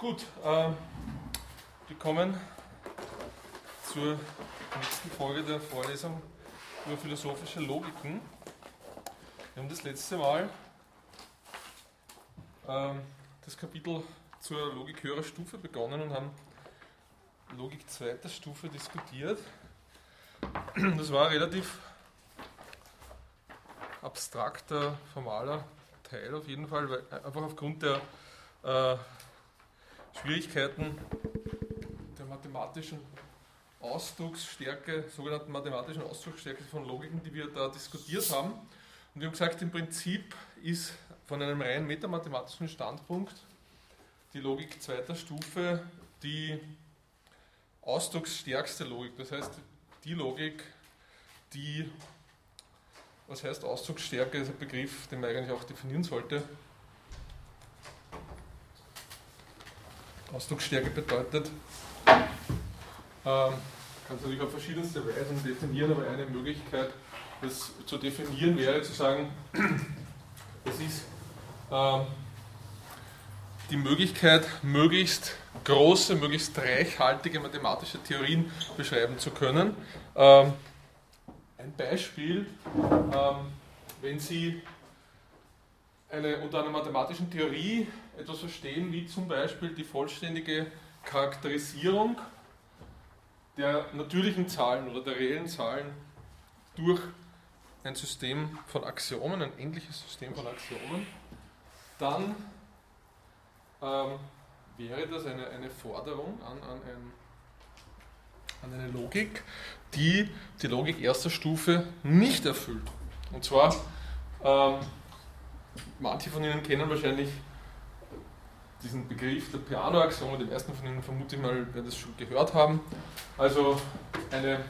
Gut, äh, wir kommen zur nächsten Folge der Vorlesung über philosophische Logiken. Wir haben das letzte Mal äh, das Kapitel zur Logik höherer Stufe begonnen und haben Logik zweiter Stufe diskutiert. Das war ein relativ abstrakter, formaler Teil auf jeden Fall, weil einfach aufgrund der äh, Schwierigkeiten der mathematischen Ausdrucksstärke, sogenannten mathematischen Ausdrucksstärke von Logiken, die wir da diskutiert haben. Und wir haben gesagt, im Prinzip ist von einem rein metamathematischen Standpunkt die Logik zweiter Stufe die ausdrucksstärkste Logik. Das heißt, die Logik, die, was heißt Ausdrucksstärke, ist ein Begriff, den man eigentlich auch definieren sollte. Ausdrucksstärke bedeutet, ähm, kann es natürlich auf verschiedenste Weisen definieren, aber eine Möglichkeit, das zu definieren, wäre zu sagen, es ist ähm, die Möglichkeit, möglichst große, möglichst reichhaltige mathematische Theorien beschreiben zu können. Ähm, ein Beispiel, ähm, wenn Sie eine, unter einer mathematischen Theorie etwas verstehen, wie zum Beispiel die vollständige Charakterisierung der natürlichen Zahlen oder der reellen Zahlen durch ein System von Axiomen, ein endliches System von Axiomen, dann ähm, wäre das eine, eine Forderung an, an, ein, an eine Logik, die die Logik erster Stufe nicht erfüllt. Und zwar, ähm, manche von Ihnen kennen wahrscheinlich diesen Begriff der Peano-Axiome, den ersten von Ihnen vermute ich mal, werden das schon gehört haben. Also eine,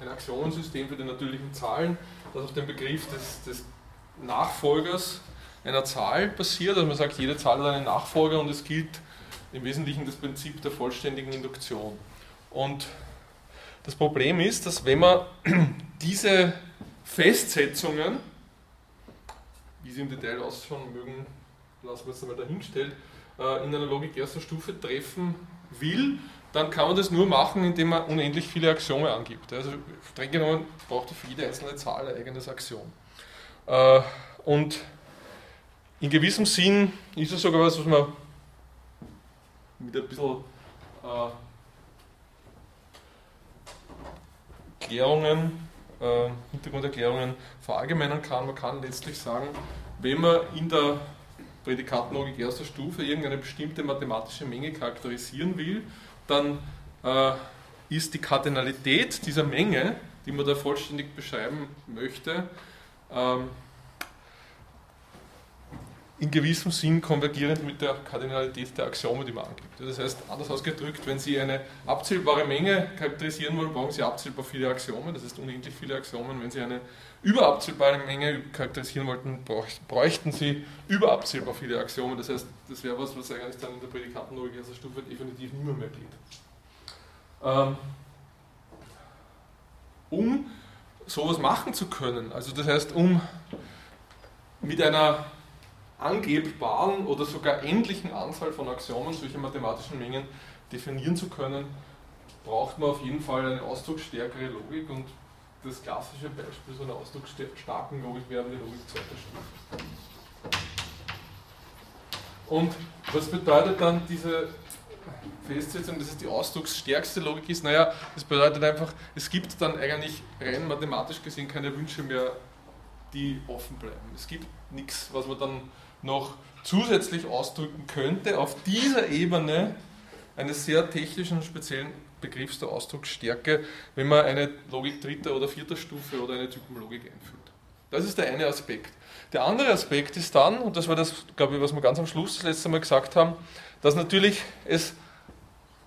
ein Axiomensystem für die natürlichen Zahlen, das auf dem Begriff des, des Nachfolgers einer Zahl basiert. Also man sagt, jede Zahl hat einen Nachfolger und es gilt im Wesentlichen das Prinzip der vollständigen Induktion. Und das Problem ist, dass wenn man diese Festsetzungen, wie sie im Detail ausschauen mögen, lassen wir es einmal dahingestellt, äh, in einer Logik erster Stufe treffen will, dann kann man das nur machen, indem man unendlich viele Axiome angibt. Also streng genommen braucht für jede einzelne Zahl ein eigenes Axiom. Äh, und in gewissem Sinn ist es sogar was, was man mit ein bisschen äh, Klärungen, äh, Hintergrunderklärungen verallgemeinern kann. Man kann letztlich sagen, wenn man in der Prädikatenlogik erster Stufe irgendeine bestimmte mathematische Menge charakterisieren will, dann äh, ist die Kardinalität dieser Menge, die man da vollständig beschreiben möchte, ähm, in gewissem Sinn konvergierend mit der Kardinalität der Axiome, die man angibt. Das heißt, anders ausgedrückt, wenn Sie eine abzählbare Menge charakterisieren wollen, brauchen Sie abzählbar viele Axiome, das heißt unendlich viele Axiome. Wenn Sie eine überabzählbare Menge charakterisieren wollten, bräuchten Sie überabzählbar viele Axiome. Das heißt, das wäre was, was eigentlich dann in der Prädikatenlogik erster Stufe definitiv nicht mehr, mehr geht. Ähm, um sowas machen zu können, also das heißt, um mit einer angebbaren oder sogar endlichen Anzahl von Axiomen solche mathematischen Mengen definieren zu können, braucht man auf jeden Fall eine ausdrucksstärkere Logik und das klassische Beispiel so einer ausdrucksstarken Logik wäre die Logik zweiter Stufe. Und was bedeutet dann diese Festsetzung, dass es die ausdrucksstärkste Logik ist? Naja, das bedeutet einfach, es gibt dann eigentlich rein mathematisch gesehen keine Wünsche mehr, die offen bleiben. Es gibt nichts, was man dann noch zusätzlich ausdrücken könnte, auf dieser Ebene eines sehr technischen und speziellen Begriffs der Ausdrucksstärke, wenn man eine Logik dritter oder vierter Stufe oder eine Typenlogik einführt. Das ist der eine Aspekt. Der andere Aspekt ist dann, und das war das, glaube ich, was wir ganz am Schluss das letzte Mal gesagt haben, dass natürlich es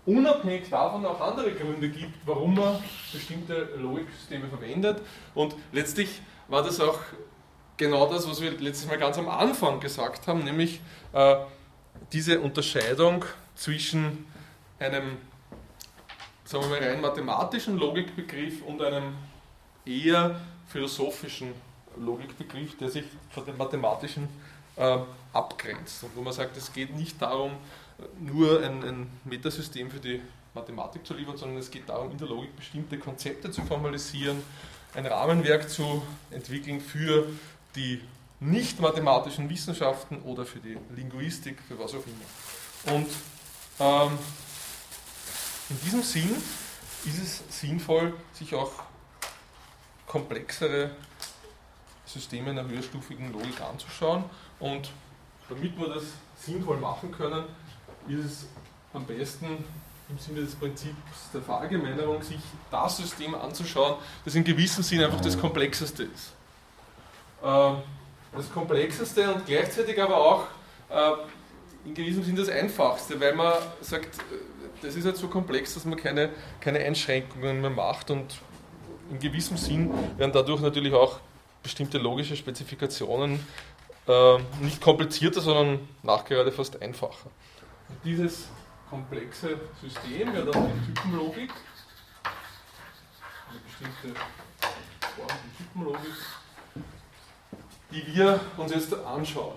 unabhängig davon auch andere Gründe gibt, warum man bestimmte Logiksysteme verwendet. Und letztlich war das auch genau das, was wir letztes Mal ganz am Anfang gesagt haben, nämlich äh, diese Unterscheidung zwischen einem sagen wir mal, rein mathematischen Logikbegriff und einem eher philosophischen Logikbegriff, der sich von dem mathematischen äh, abgrenzt. Und wo man sagt, es geht nicht darum, nur ein, ein Metasystem für die Mathematik zu liefern, sondern es geht darum, in der Logik bestimmte Konzepte zu formalisieren, ein Rahmenwerk zu entwickeln für die nicht mathematischen Wissenschaften oder für die Linguistik, für was auch immer. Und ähm, in diesem Sinn ist es sinnvoll, sich auch komplexere Systeme einer höherstufigen Logik anzuschauen. Und damit wir das sinnvoll machen können, ist es am besten im Sinne des Prinzips der Verallgemeinerung sich das System anzuschauen, das in gewissem Sinn einfach das Komplexeste ist. Ähm, das Komplexeste und gleichzeitig aber auch äh, in gewissem Sinn das Einfachste, weil man sagt, das ist halt so komplex, dass man keine, keine Einschränkungen mehr macht und in gewissem Sinn werden dadurch natürlich auch bestimmte logische Spezifikationen äh, nicht komplizierter, sondern nachgerade fast einfacher. Dieses komplexe System wäre dann die Typenlogik, eine bestimmte Form von Typenlogik, die wir uns jetzt anschauen.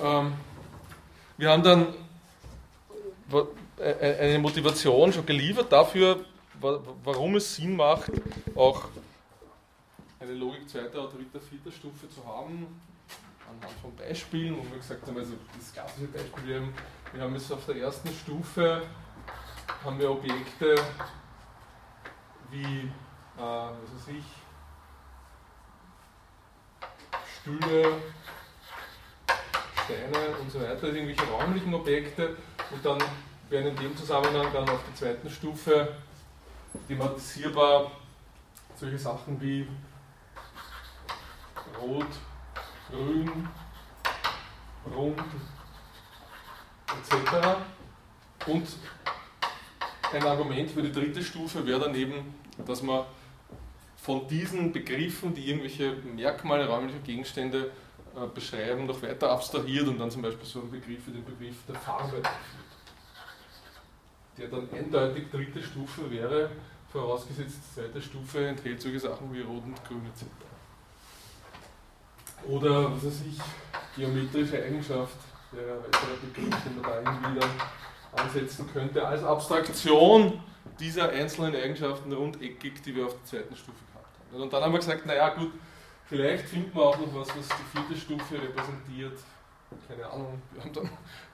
Ähm, wir haben dann eine Motivation schon geliefert dafür, warum es Sinn macht, auch eine Logik zweiter, dritter, vierter Stufe zu haben, anhand von Beispielen, wo wir gesagt haben, also das klassische Beispiel, wir haben, wir haben jetzt auf der ersten Stufe haben wir Objekte wie, äh, was weiß ich, Stühle, Steine und so weiter, irgendwelche räumlichen Objekte und dann werden in dem Zusammenhang dann auf der zweiten Stufe thematisierbar solche Sachen wie Rot, Grün, Rund etc. Und ein Argument für die dritte Stufe wäre dann eben, dass man von diesen Begriffen, die irgendwelche Merkmale räumlicher Gegenstände beschreiben, noch weiter abstrahiert und dann zum Beispiel so einen Begriff wie den Begriff der Farbe. Der dann eindeutig dritte Stufe wäre, vorausgesetzt zweite Stufe enthält solche Sachen wie Rot und Grün etc. Oder, was weiß ich, geometrische Eigenschaft wäre ein weiterer Begriff, den man da irgendwie dann ansetzen könnte, als Abstraktion dieser einzelnen Eigenschaften rundeckig, die wir auf der zweiten Stufe gehabt haben. Und dann haben wir gesagt, naja gut, Vielleicht findet man auch noch was, was die vierte Stufe repräsentiert. Keine Ahnung, wir haben dann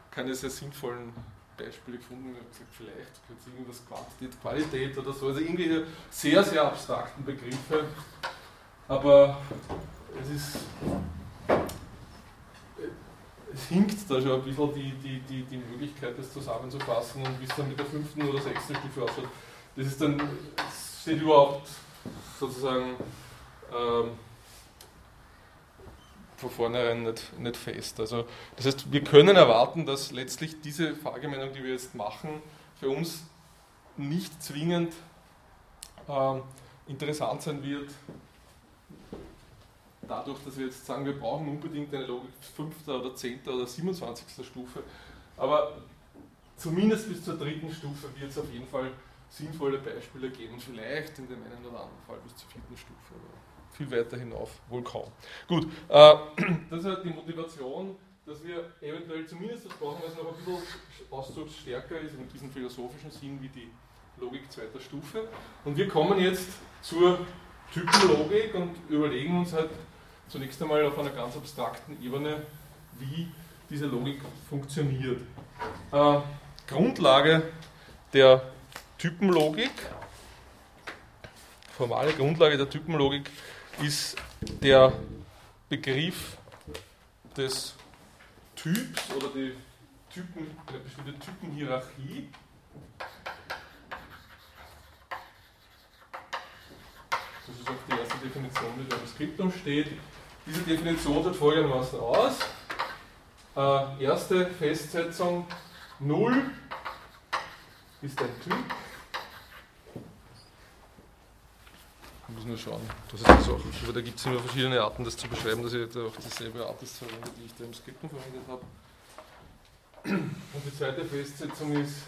keine sehr sinnvollen Beispiele gefunden. Wir haben gesagt, vielleicht könnte es irgendwas Quantität, Qualität oder so. Also irgendwie sehr, sehr abstrakten Begriffe. Aber es ist. Es hinkt da schon ein bisschen die, die, die, die Möglichkeit, das zusammenzufassen und wie es dann mit der fünften oder sechsten Stufe ausschaut. Das ist dann, steht überhaupt sozusagen ähm, von vornherein nicht, nicht fest. Also, das heißt, wir können erwarten, dass letztlich diese Verallgemeinung, die wir jetzt machen, für uns nicht zwingend äh, interessant sein wird, dadurch, dass wir jetzt sagen, wir brauchen unbedingt eine Logik 5. oder 10. oder 27. Stufe. Aber zumindest bis zur dritten Stufe wird es auf jeden Fall sinnvolle Beispiele geben, vielleicht in dem einen oder anderen Fall bis zur vierten Stufe viel weiter hinauf wohl kaum. Gut, äh, das ist halt die Motivation, dass wir eventuell zumindest das brauchen, es noch ein bisschen ausdrucksstärker ist in diesem philosophischen Sinn wie die Logik zweiter Stufe. Und wir kommen jetzt zur Typenlogik und überlegen uns halt zunächst einmal auf einer ganz abstrakten Ebene, wie diese Logik funktioniert. Äh, Grundlage der Typenlogik, formale Grundlage der Typenlogik ist der Begriff des Typs oder die Typen, eine bestimmte Typenhierarchie. Das ist auch die erste Definition, die da im Skriptum steht. Diese Definition sieht folgendermaßen aus. Äh, erste Festsetzung 0 ist ein Typ. Ich muss nur schauen. Das ist das auch, aber da gibt es immer verschiedene Arten, das zu beschreiben, dass ich jetzt auch dieselbe Art ist verwende, die ich da im Skripten verwendet habe. Und die zweite Festsetzung ist,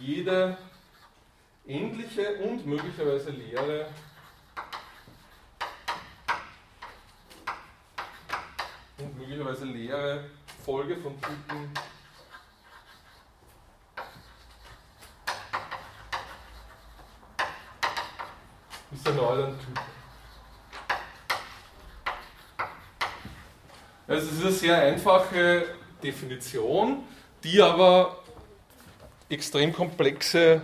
jede endliche und möglicherweise leere und möglicherweise leere Folge von Typen ein Typ. Also es ist eine sehr einfache Definition, die aber extrem komplexe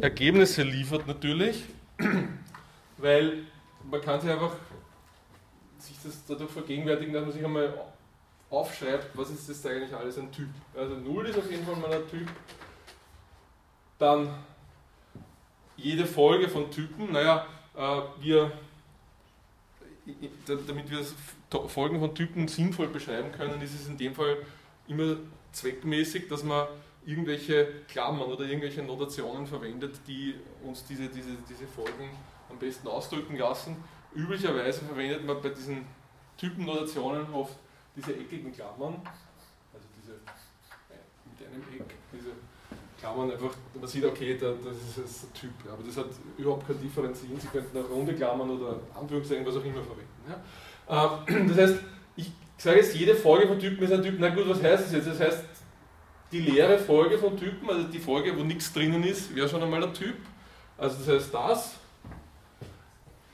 Ergebnisse liefert natürlich, weil man kann sich einfach sich das dadurch vergegenwärtigen, dass man sich einmal aufschreibt, was ist das eigentlich alles ein Typ. Also 0 ist auf jeden Fall mal ein Typ. Dann jede Folge von Typen, naja, wir, damit wir Folgen von Typen sinnvoll beschreiben können, ist es in dem Fall immer zweckmäßig, dass man irgendwelche Klammern oder irgendwelche Notationen verwendet, die uns diese, diese, diese Folgen am besten ausdrücken lassen. Üblicherweise verwendet man bei diesen Typennotationen oft diese eckigen Klammern, also diese mit einem Eck, diese Klammern einfach, man sieht, okay, da, das ist ein Typ, aber das hat überhaupt kein Differenzieren. Sie könnten auch runde Klammern oder Anführungszeichen, was auch immer verwenden. Ja? Ähm, das heißt, ich sage jetzt, jede Folge von Typen ist ein Typ. Na gut, was heißt das jetzt? Das heißt, die leere Folge von Typen, also die Folge, wo nichts drinnen ist, wäre schon einmal ein Typ. Also das heißt das.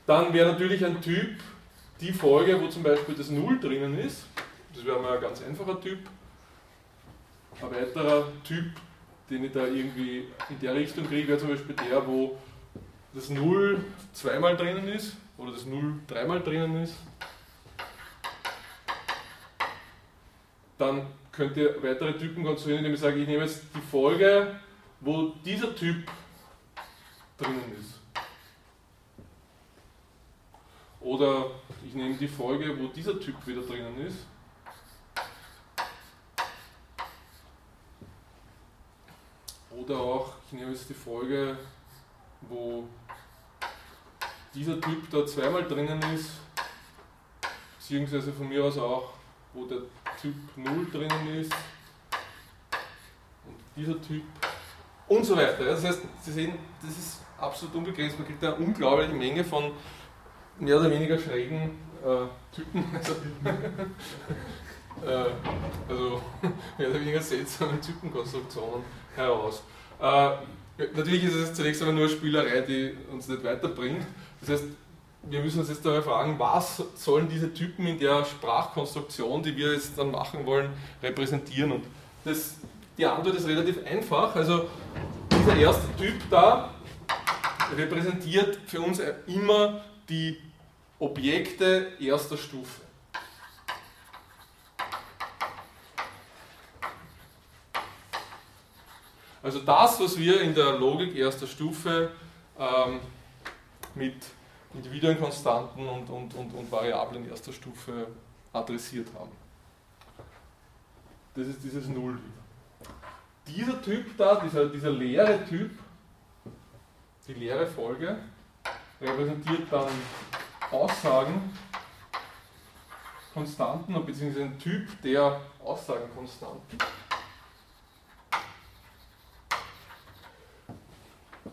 Dann wäre natürlich ein Typ die Folge, wo zum Beispiel das Null drinnen ist. Das wäre mal ein ganz einfacher Typ. Ein weiterer Typ, den ich da irgendwie in der Richtung kriege, wäre zum Beispiel der, wo das Null zweimal drinnen ist oder das Null dreimal drinnen ist. Dann könnt ihr weitere Typen konstruieren, indem ich sage, ich nehme jetzt die Folge, wo dieser Typ drinnen ist. Oder ich nehme die Folge, wo dieser Typ wieder drinnen ist. Oder auch, ich nehme jetzt die Folge, wo dieser Typ da zweimal drinnen ist, beziehungsweise von mir aus auch, wo der Typ 0 drinnen ist und dieser Typ und so weiter. Das heißt, Sie sehen, das ist absolut unbegrenzt. Man kriegt eine unglaubliche Menge von mehr oder weniger schrägen äh, Typen, also, äh, also, mehr oder weniger seltsamen Typenkonstruktionen heraus. Äh, natürlich ist es zunächst einmal nur eine Spielerei, die uns nicht weiterbringt. Das heißt, wir müssen uns jetzt dabei fragen, was sollen diese Typen in der Sprachkonstruktion, die wir jetzt dann machen wollen, repräsentieren? Und das, die Antwort ist relativ einfach. Also dieser erste Typ da repräsentiert für uns immer die Objekte erster Stufe. Also das, was wir in der Logik erster Stufe ähm, mit Individuenkonstanten und, und, und, und Variablen erster Stufe adressiert haben. Das ist dieses Null Dieser Typ da, dieser, dieser leere Typ, die leere Folge, repräsentiert dann Aussagen, Konstanten, beziehungsweise ein Typ der Aussagenkonstanten.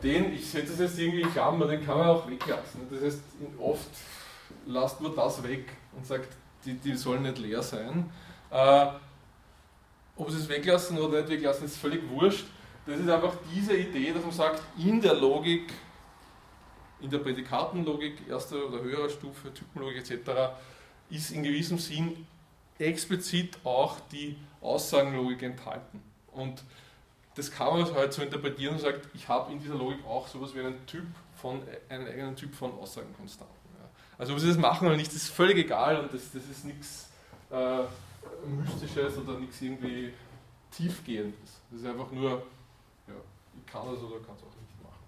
Den, ich setze es jetzt irgendwie in Klammer, den kann man auch weglassen. Das heißt, oft lasst man das weg und sagt, die, die sollen nicht leer sein. Äh, ob sie es weglassen oder nicht weglassen, ist völlig wurscht. Das ist einfach diese Idee, dass man sagt, in der Logik, in der Prädikatenlogik, erster oder höherer Stufe, Typenlogik etc., ist in gewissem Sinn explizit auch die Aussagenlogik enthalten. Und das kann man halt so interpretieren und sagt, ich habe in dieser Logik auch sowas wie einen Typ von, einen eigenen Typ von Aussagenkonstanten. Ja. Also ob sie das machen oder nicht, ist völlig egal und das, das ist nichts äh, Mystisches oder nichts irgendwie Tiefgehendes. Das ist einfach nur, ja, ich kann das oder kann es auch nicht machen.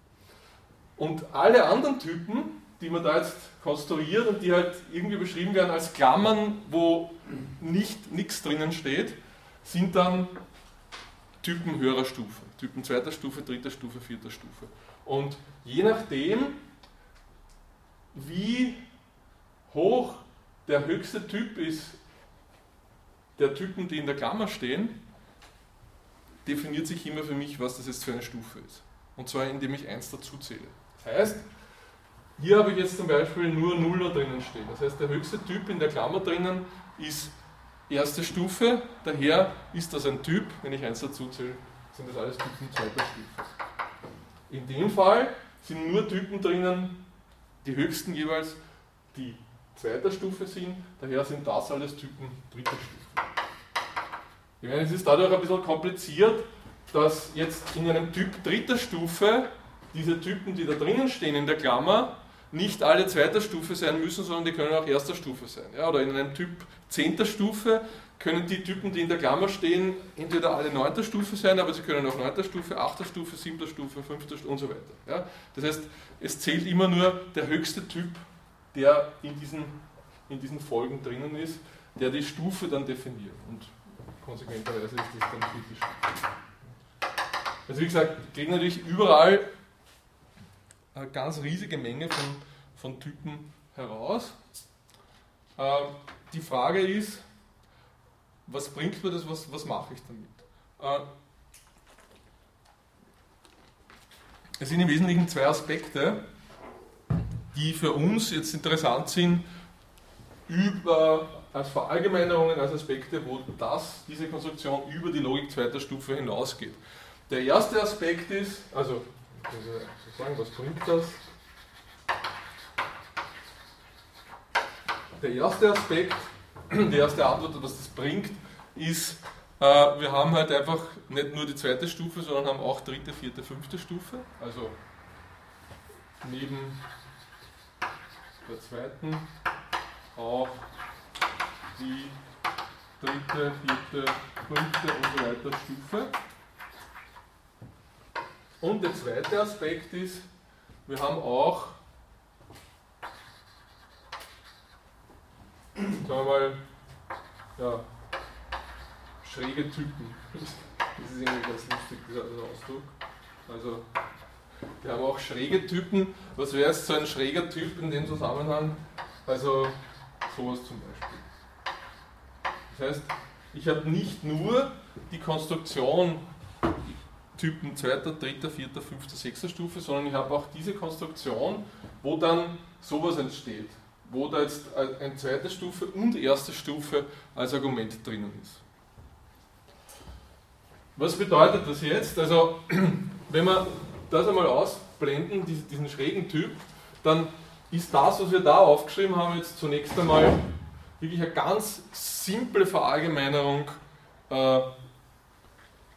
Und alle anderen Typen, die man da jetzt konstruiert und die halt irgendwie beschrieben werden als Klammern, wo nicht nichts drinnen steht, sind dann Typen höherer Stufe. Typen zweiter Stufe, dritter Stufe, vierter Stufe. Und je nachdem, wie hoch der höchste Typ ist, der Typen, die in der Klammer stehen, definiert sich immer für mich, was das jetzt für eine Stufe ist. Und zwar indem ich 1 dazu zähle. Das heißt, hier habe ich jetzt zum Beispiel nur Nuller drinnen stehen. Das heißt, der höchste Typ in der Klammer drinnen ist erste Stufe, daher ist das ein Typ, wenn ich eins dazu zähle, sind das alles Typen zweiter Stufe. In dem Fall sind nur Typen drinnen, die höchsten jeweils die zweiter Stufe sind, daher sind das alles Typen dritter Stufe. Ich meine, es ist dadurch ein bisschen kompliziert, dass jetzt in einem Typ dritter Stufe diese Typen, die da drinnen stehen in der Klammer, nicht alle zweiter Stufe sein müssen, sondern die können auch erster Stufe sein. Ja, oder in einem Typ zehnter Stufe können die Typen, die in der Klammer stehen, entweder alle neunter Stufe sein, aber sie können auch neunter Stufe, achter Stufe, siebter Stufe, fünfter Stufe und so weiter. Ja, das heißt, es zählt immer nur der höchste Typ, der in diesen, in diesen Folgen drinnen ist, der die Stufe dann definiert. Und konsequenterweise ist das dann kritisch. Also wie gesagt, kriegen natürlich überall ganz riesige Menge von, von Typen heraus. Ähm, die Frage ist, was bringt mir das, was, was mache ich damit? Äh, es sind im Wesentlichen zwei Aspekte, die für uns jetzt interessant sind, über, als Verallgemeinerungen, als Aspekte, wo das, diese Konstruktion über die Logik zweiter Stufe hinausgeht. Der erste Aspekt ist, also sozusagen, was bringt das? Der erste Aspekt, die erste Antwort, was das bringt, ist, äh, wir haben halt einfach nicht nur die zweite Stufe, sondern haben auch dritte, vierte, fünfte Stufe. Also neben der zweiten auch die dritte, vierte, fünfte und so weiter Stufe. Und der zweite Aspekt ist, wir haben auch, sagen wir mal, ja, schräge Typen. Das ist irgendwie ganz lustig, dieser Ausdruck. Also, wir haben auch schräge Typen. Was wäre jetzt so ein schräger Typ in dem Zusammenhang? Also, sowas zum Beispiel. Das heißt, ich habe nicht nur die Konstruktion Typen zweiter, dritter, vierter, fünfter, sechster Stufe, sondern ich habe auch diese Konstruktion, wo dann sowas entsteht, wo da jetzt eine zweite Stufe und erste Stufe als Argument drinnen ist. Was bedeutet das jetzt? Also, wenn wir das einmal ausblenden, diesen schrägen Typ, dann ist das, was wir da aufgeschrieben haben, jetzt zunächst einmal wirklich eine ganz simple Verallgemeinerung äh,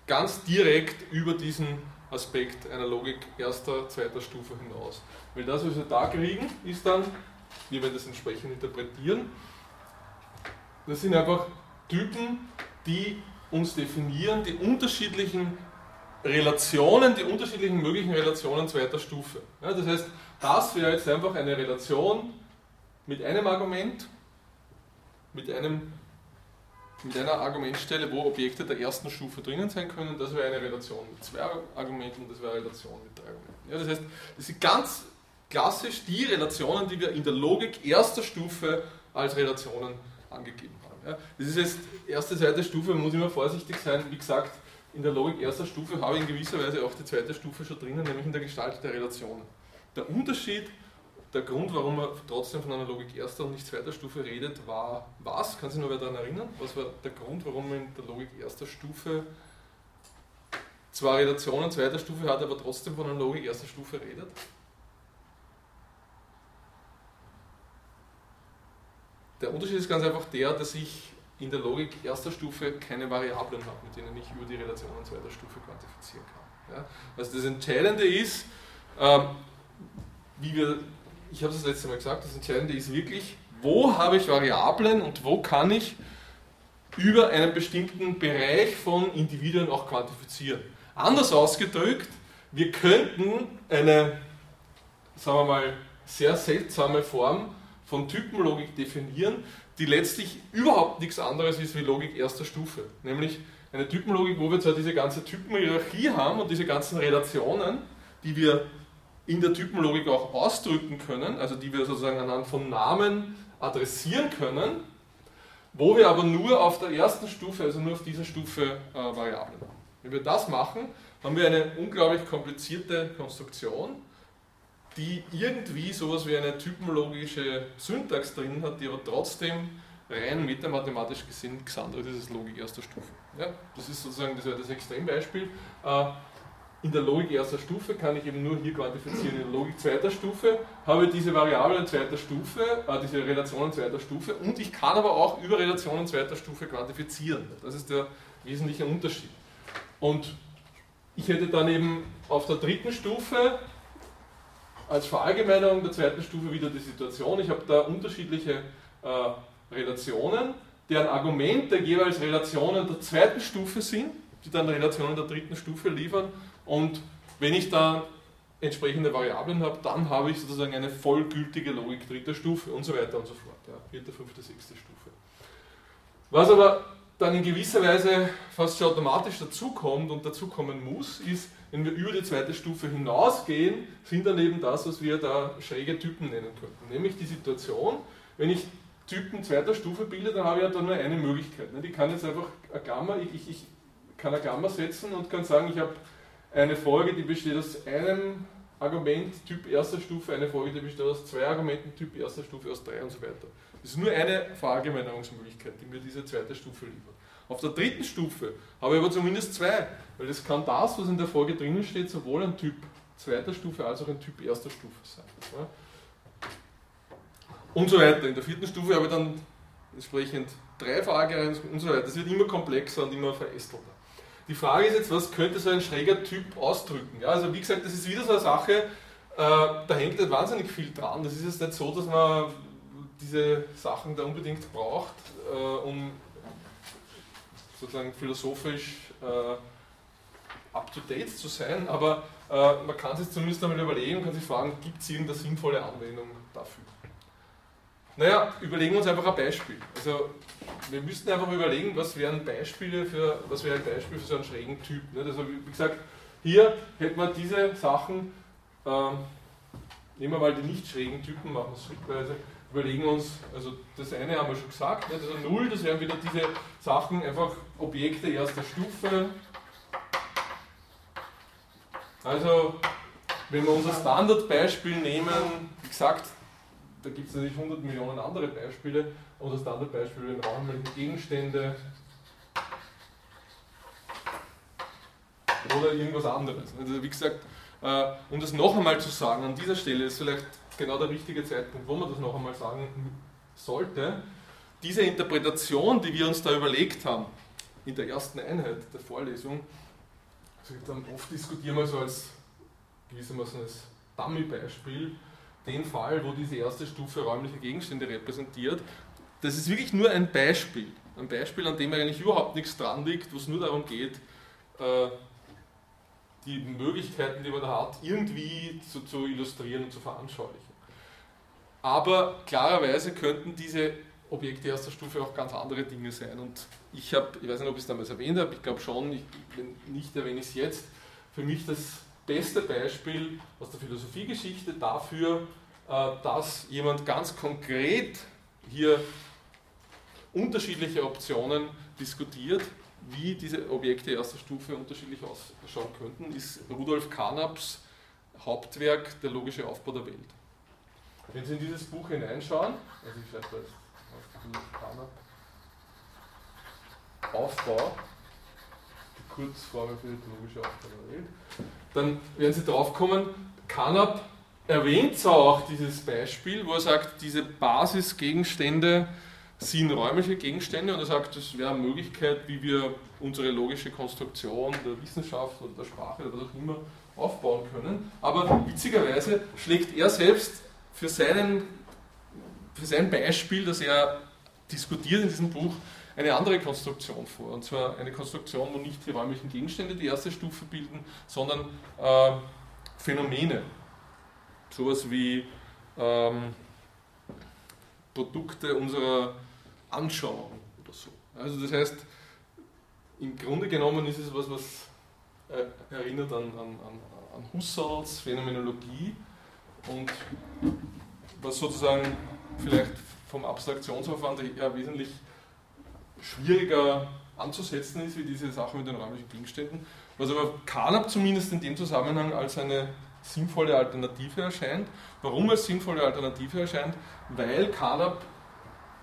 ganz direkt über diesen Aspekt einer Logik erster, zweiter Stufe hinaus. Weil das, was wir da kriegen, ist dann, wir werden das entsprechend interpretieren, das sind einfach Typen, die uns definieren, die unterschiedlichen Relationen, die unterschiedlichen möglichen Relationen zweiter Stufe. Ja, das heißt, das wäre jetzt einfach eine Relation mit einem Argument, mit einem mit einer Argumentstelle, wo Objekte der ersten Stufe drinnen sein können. Das wäre eine Relation mit zwei Argumenten und das wäre eine Relation mit drei Argumenten. Ja, das heißt, das sind ganz klassisch die Relationen, die wir in der Logik erster Stufe als Relationen angegeben haben. Ja, das ist jetzt erste, zweite Stufe, man muss immer vorsichtig sein. Wie gesagt, in der Logik erster Stufe habe ich in gewisser Weise auch die zweite Stufe schon drinnen, nämlich in der Gestalt der Relationen. Der Unterschied der Grund, warum man trotzdem von einer Logik erster und nicht zweiter Stufe redet, war was? Kann sich noch wer daran erinnern? Was war der Grund, warum man in der Logik erster Stufe zwar Relationen zweiter Stufe hat, aber trotzdem von einer Logik erster Stufe redet? Der Unterschied ist ganz einfach der, dass ich in der Logik erster Stufe keine Variablen habe, mit denen ich über die Relationen zweiter Stufe quantifizieren kann. Ja? Also das Entscheidende ist, ähm, wie wir ich habe es das letzte Mal gesagt, das Entscheidende ist wirklich, wo habe ich Variablen und wo kann ich über einen bestimmten Bereich von Individuen auch quantifizieren. Anders ausgedrückt, wir könnten eine, sagen wir mal, sehr seltsame Form von Typenlogik definieren, die letztlich überhaupt nichts anderes ist wie Logik erster Stufe. Nämlich eine Typenlogik, wo wir zwar diese ganze Typenhierarchie haben und diese ganzen Relationen, die wir in der Typenlogik auch ausdrücken können, also die wir sozusagen anhand von Namen adressieren können, wo wir aber nur auf der ersten Stufe, also nur auf dieser Stufe äh, Variablen haben. Wenn wir das machen, haben wir eine unglaublich komplizierte Konstruktion, die irgendwie sowas wie eine typenlogische Syntax drin hat, die aber trotzdem rein metamathematisch gesehen anderes ist Logik erster Stufe. Ja, das ist sozusagen das, das Extrembeispiel. Äh, in der Logik erster Stufe kann ich eben nur hier quantifizieren. In der Logik zweiter Stufe habe ich diese Variablen zweiter Stufe, äh, diese Relationen zweiter Stufe und ich kann aber auch über Relationen zweiter Stufe quantifizieren. Das ist der wesentliche Unterschied. Und ich hätte dann eben auf der dritten Stufe als Verallgemeinerung der zweiten Stufe wieder die Situation, ich habe da unterschiedliche äh, Relationen, deren Argumente jeweils Relationen der zweiten Stufe sind, die dann Relationen der dritten Stufe liefern und wenn ich da entsprechende Variablen habe, dann habe ich sozusagen eine vollgültige Logik dritter Stufe und so weiter und so fort. Ja, vierte, fünfte, sechste Stufe. Was aber dann in gewisser Weise fast schon automatisch dazukommt und dazukommen muss, ist, wenn wir über die zweite Stufe hinausgehen, sind dann eben das, was wir da schräge Typen nennen könnten. Nämlich die Situation, wenn ich Typen zweiter Stufe bilde, dann habe ich ja da nur eine Möglichkeit. Ich kann jetzt einfach eine Klammer, ich, ich, ich kann eine Klammer setzen und kann sagen, ich habe eine Folge, die besteht aus einem Argument Typ erster Stufe, eine Folge, die besteht aus zwei Argumenten Typ erster Stufe, aus drei und so weiter. Das ist nur eine Verallgemeinerungsmöglichkeit, die mir diese zweite Stufe liefert. Auf der dritten Stufe habe ich aber zumindest zwei, weil das kann das, was in der Folge drinnen steht, sowohl ein Typ zweiter Stufe als auch ein Typ erster Stufe sein. Und so weiter. In der vierten Stufe habe ich dann entsprechend drei Fragereihen und so weiter. Das wird immer komplexer und immer verästelter. Die Frage ist jetzt, was könnte so ein schräger Typ ausdrücken? Ja, also wie gesagt, das ist wieder so eine Sache, äh, da hängt nicht wahnsinnig viel dran. Das ist jetzt nicht so, dass man diese Sachen da unbedingt braucht, äh, um sozusagen philosophisch äh, up-to-date zu sein, aber äh, man kann sich zumindest einmal überlegen und kann sich fragen, gibt es irgendeine sinnvolle Anwendung dafür? Naja, überlegen wir uns einfach ein Beispiel. Also wir müssten einfach überlegen, was wären Beispiele für, was wäre ein Beispiel für so einen schrägen Typ. Nicht? Also wie gesagt, hier hätten wir diese Sachen, ähm, nehmen wir mal die nicht schrägen Typen, machen es schrittweise, überlegen uns, also das eine haben wir schon gesagt, nicht? also 0, das wären wieder diese Sachen, einfach Objekte erster Stufe. Also wenn wir unser Standardbeispiel nehmen, wie gesagt, da gibt es natürlich 100 Millionen andere Beispiele. Unser Standardbeispiel sind räumliche Gegenstände oder irgendwas anderes. Also wie gesagt, äh, um das noch einmal zu sagen, an dieser Stelle ist vielleicht genau der richtige Zeitpunkt, wo man das noch einmal sagen sollte. Diese Interpretation, die wir uns da überlegt haben, in der ersten Einheit der Vorlesung, also oft diskutieren wir so als gewissermaßen als Dummy-Beispiel, den Fall, wo diese erste Stufe räumliche Gegenstände repräsentiert. Das ist wirklich nur ein Beispiel. Ein Beispiel, an dem eigentlich überhaupt nichts dran liegt, wo es nur darum geht, äh, die Möglichkeiten, die man da hat, irgendwie zu, zu illustrieren und zu veranschaulichen. Aber klarerweise könnten diese Objekte erster Stufe auch ganz andere Dinge sein. Und ich habe, ich weiß nicht, ob ich es damals erwähnt habe, ich glaube schon, ich, wenn nicht erwähne ich es jetzt, für mich das beste Beispiel aus der Philosophiegeschichte dafür, äh, dass jemand ganz konkret hier unterschiedliche Optionen diskutiert, wie diese Objekte erster Stufe unterschiedlich ausschauen könnten, ist Rudolf Carnaps Hauptwerk Der logische Aufbau der Welt. Wenn Sie in dieses Buch hineinschauen, also ich schreibe da Carnap, Aufbau, die Kurzformel für die logische Aufbau der Welt, dann werden Sie draufkommen, Carnap erwähnt zwar auch dieses Beispiel, wo er sagt, diese Basisgegenstände sind räumliche Gegenstände und er sagt, das wäre eine Möglichkeit, wie wir unsere logische Konstruktion der Wissenschaft oder der Sprache oder was auch immer aufbauen können. Aber witzigerweise schlägt er selbst für, seinen, für sein Beispiel, das er diskutiert in diesem Buch, eine andere Konstruktion vor. Und zwar eine Konstruktion, wo nicht die räumlichen Gegenstände die erste Stufe bilden, sondern äh, Phänomene. Sowas wie ähm, Produkte unserer Anschauung oder so. Also das heißt, im Grunde genommen ist es was, was äh, erinnert an, an, an Husserls Phänomenologie und was sozusagen vielleicht vom Abstraktionsverfahren her wesentlich schwieriger anzusetzen ist, wie diese Sache mit den räumlichen Gegenständen, was aber Carnap zumindest in dem Zusammenhang als eine sinnvolle Alternative erscheint. Warum als sinnvolle Alternative erscheint? Weil Carnap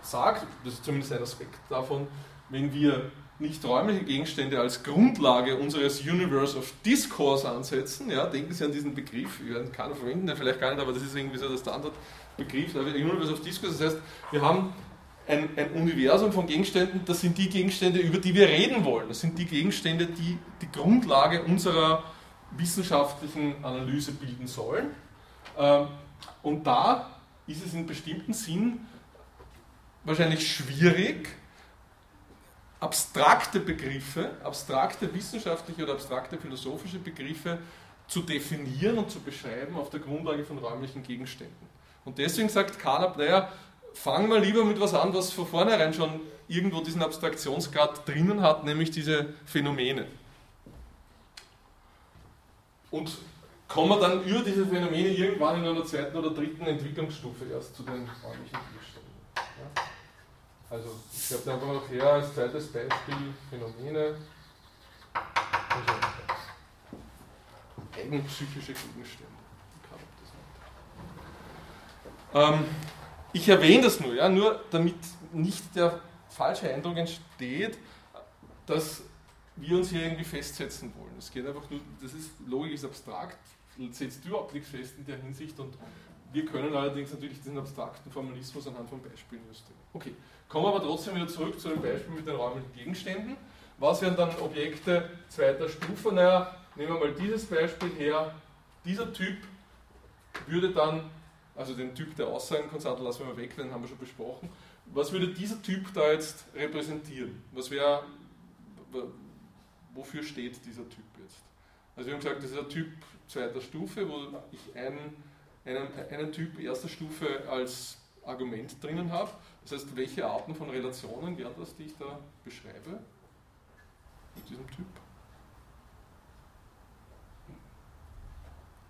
sagt, das ist zumindest ein Aspekt davon, wenn wir nicht räumliche Gegenstände als Grundlage unseres Universe of Discourse ansetzen. Ja, denken Sie an diesen Begriff, ich werde keiner verwenden, den vielleicht gar nicht, aber das ist irgendwie so der Standardbegriff. Universe of Discourse, das heißt, wir haben ein, ein, Universum von Gegenständen, das sind die Gegenstände, über die wir reden wollen. Das sind die Gegenstände, die die Grundlage unserer wissenschaftlichen Analyse bilden sollen. Ähm, und da ist es in bestimmten Sinn wahrscheinlich schwierig, abstrakte Begriffe, abstrakte wissenschaftliche oder abstrakte philosophische Begriffe zu definieren und zu beschreiben auf der Grundlage von räumlichen Gegenständen. Und deswegen sagt Carnap, naja, fangen wir lieber mit was an, was von vornherein schon irgendwo diesen Abstraktionsgrad drinnen hat, nämlich diese Phänomene. Und kommen wir dann über diese Phänomene irgendwann in einer zweiten oder dritten Entwicklungsstufe erst zu den räumlichen Gegenständen. Ja? Also ich glaube da einfach noch her als zweites Beispiel Phänomene. Also eigenpsychische Gegenstände. Ähm, ich erwähne das nur, ja, nur damit nicht der falsche Eindruck entsteht, dass wir uns hier irgendwie festsetzen wollen. Es geht einfach nur, das ist Logik ist abstrakt, setzt überhaupt nichts fest in der Hinsicht und wir können allerdings natürlich diesen abstrakten Formalismus anhand von Beispielen illustrieren. Okay, kommen wir aber trotzdem wieder zurück zu dem Beispiel mit den räumlichen Gegenständen. Was wären dann Objekte zweiter Stufe? Naja, nehmen wir mal dieses Beispiel her. Dieser Typ würde dann also den Typ der Aussagenkonstanten lassen wir mal weg, den haben wir schon besprochen. Was würde dieser Typ da jetzt repräsentieren? Was wäre, wofür steht dieser Typ jetzt? Also wir haben gesagt, das ist ein Typ zweiter Stufe, wo ich einen, einen, einen Typ erster Stufe als Argument drinnen habe. Das heißt, welche Arten von Relationen wären das, die ich da beschreibe mit diesem Typ?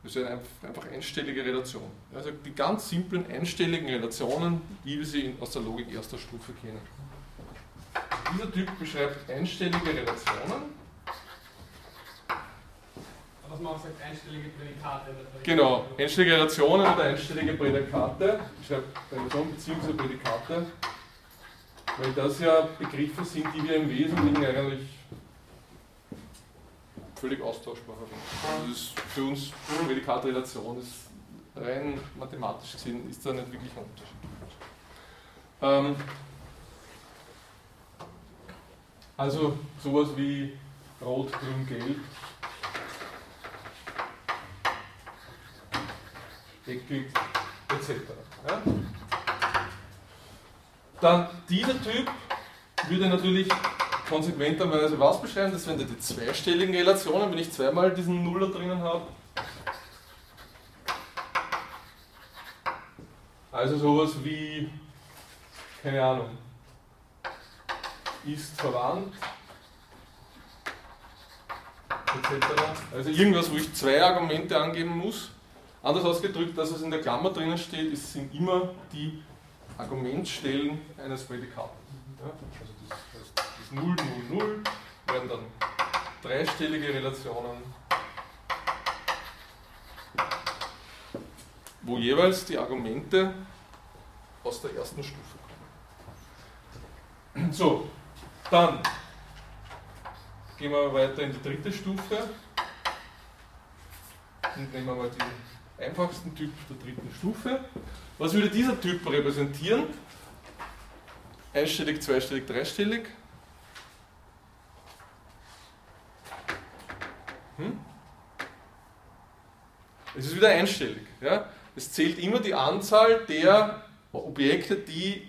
Das ist eine einfach einstellige Relation. Also die ganz simplen einstelligen Relationen, wie wir sie aus der Logik erster Stufe kennen. Dieser Typ beschreibt einstellige Relationen. Was man auch sagt, einstellige Prädikate. Genau, einstellige Relationen oder einstellige Prädikate. Ich schreibe Relation bzw. Prädikate, weil das ja Begriffe sind, die wir im Wesentlichen eigentlich völlig austauschbar. Das ist für uns Prädikatrelation ist rein mathematisch gesehen ist da nicht wirklich ein Unterschied. Ähm, also sowas wie Rot, Grün, Gelb, eckig, etc. Ja? Dann dieser Typ würde natürlich konsequenterweise was beschreiben? Das wären die zweistelligen Relationen, wenn ich zweimal diesen Nuller drinnen habe. Also sowas wie, keine Ahnung, ist verwandt, etc. Also irgendwas, wo ich zwei Argumente angeben muss. Anders ausgedrückt, das, was in der Klammer drinnen steht, sind immer die Argumentstellen eines Prädikaten. Ja? Also 0, 0, 0 werden dann dreistellige Relationen, wo jeweils die Argumente aus der ersten Stufe kommen. So, dann gehen wir weiter in die dritte Stufe und nehmen wir mal den einfachsten Typ der dritten Stufe. Was würde dieser Typ repräsentieren? Einstellig, zweistellig, dreistellig. Hm? Es ist wieder einstellig. Ja? Es zählt immer die Anzahl der Objekte, die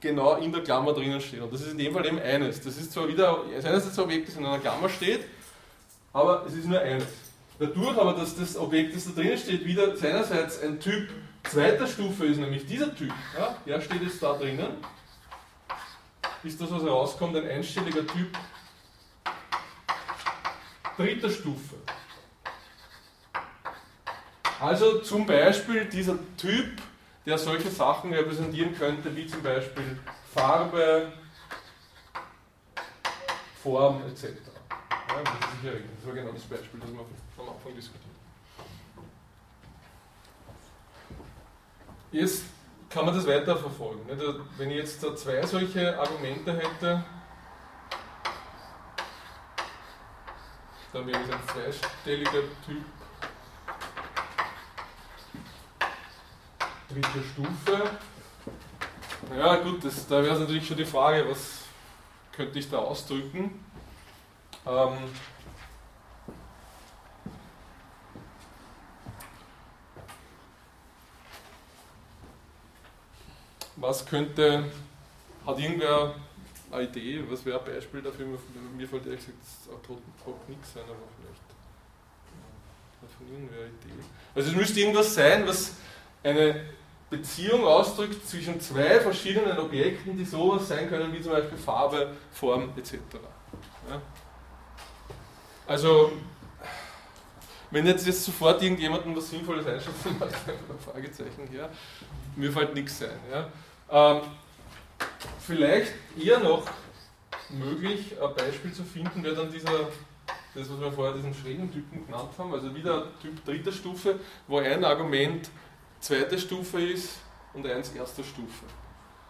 genau in der Klammer drinnen stehen. Und das ist in dem Fall eben eines. Das ist zwar wieder einerseits ein Objekt, das in einer Klammer steht, aber es ist nur eines. Dadurch aber, dass das Objekt, das da drinnen steht, wieder seinerseits ein Typ zweiter Stufe ist, nämlich dieser Typ, ja, der steht jetzt da drinnen, ist das, was herauskommt, ein einstelliger Typ dritter Stufe. Also zum Beispiel dieser Typ, der solche Sachen repräsentieren könnte, wie zum Beispiel Farbe, Form etc. Ja, das, war genau das Beispiel, das wir am Anfang diskutiert Jetzt kann man das weiterverfolgen. Wenn ich jetzt zwei solche Argumente hätte, dann wäre es ein zweistelliger Typ. Dritte Stufe. Ja gut, das, da wäre es natürlich schon die Frage, was könnte ich da ausdrücken. Ähm, was könnte, hat irgendwer eine Idee, was wäre ein Beispiel dafür? Mir fällt ehrlich gesagt das auch nichts sein, aber vielleicht hat von irgendwer eine Idee. Also es müsste irgendwas sein, was eine Beziehung ausdrückt zwischen zwei verschiedenen Objekten, die sowas sein können wie zum Beispiel Farbe, Form etc. Ja? Also, wenn jetzt, jetzt sofort irgendjemandem was Sinnvolles einschätzen macht, einfach ein Fragezeichen her, mir fällt nichts ein. Ja? Ähm, vielleicht eher noch möglich, ein Beispiel zu finden, wäre dann dieser, das was wir vorher diesen schrägen Typen genannt haben, also wieder Typ dritter Stufe, wo ein Argument zweite Stufe ist und eins erster Stufe.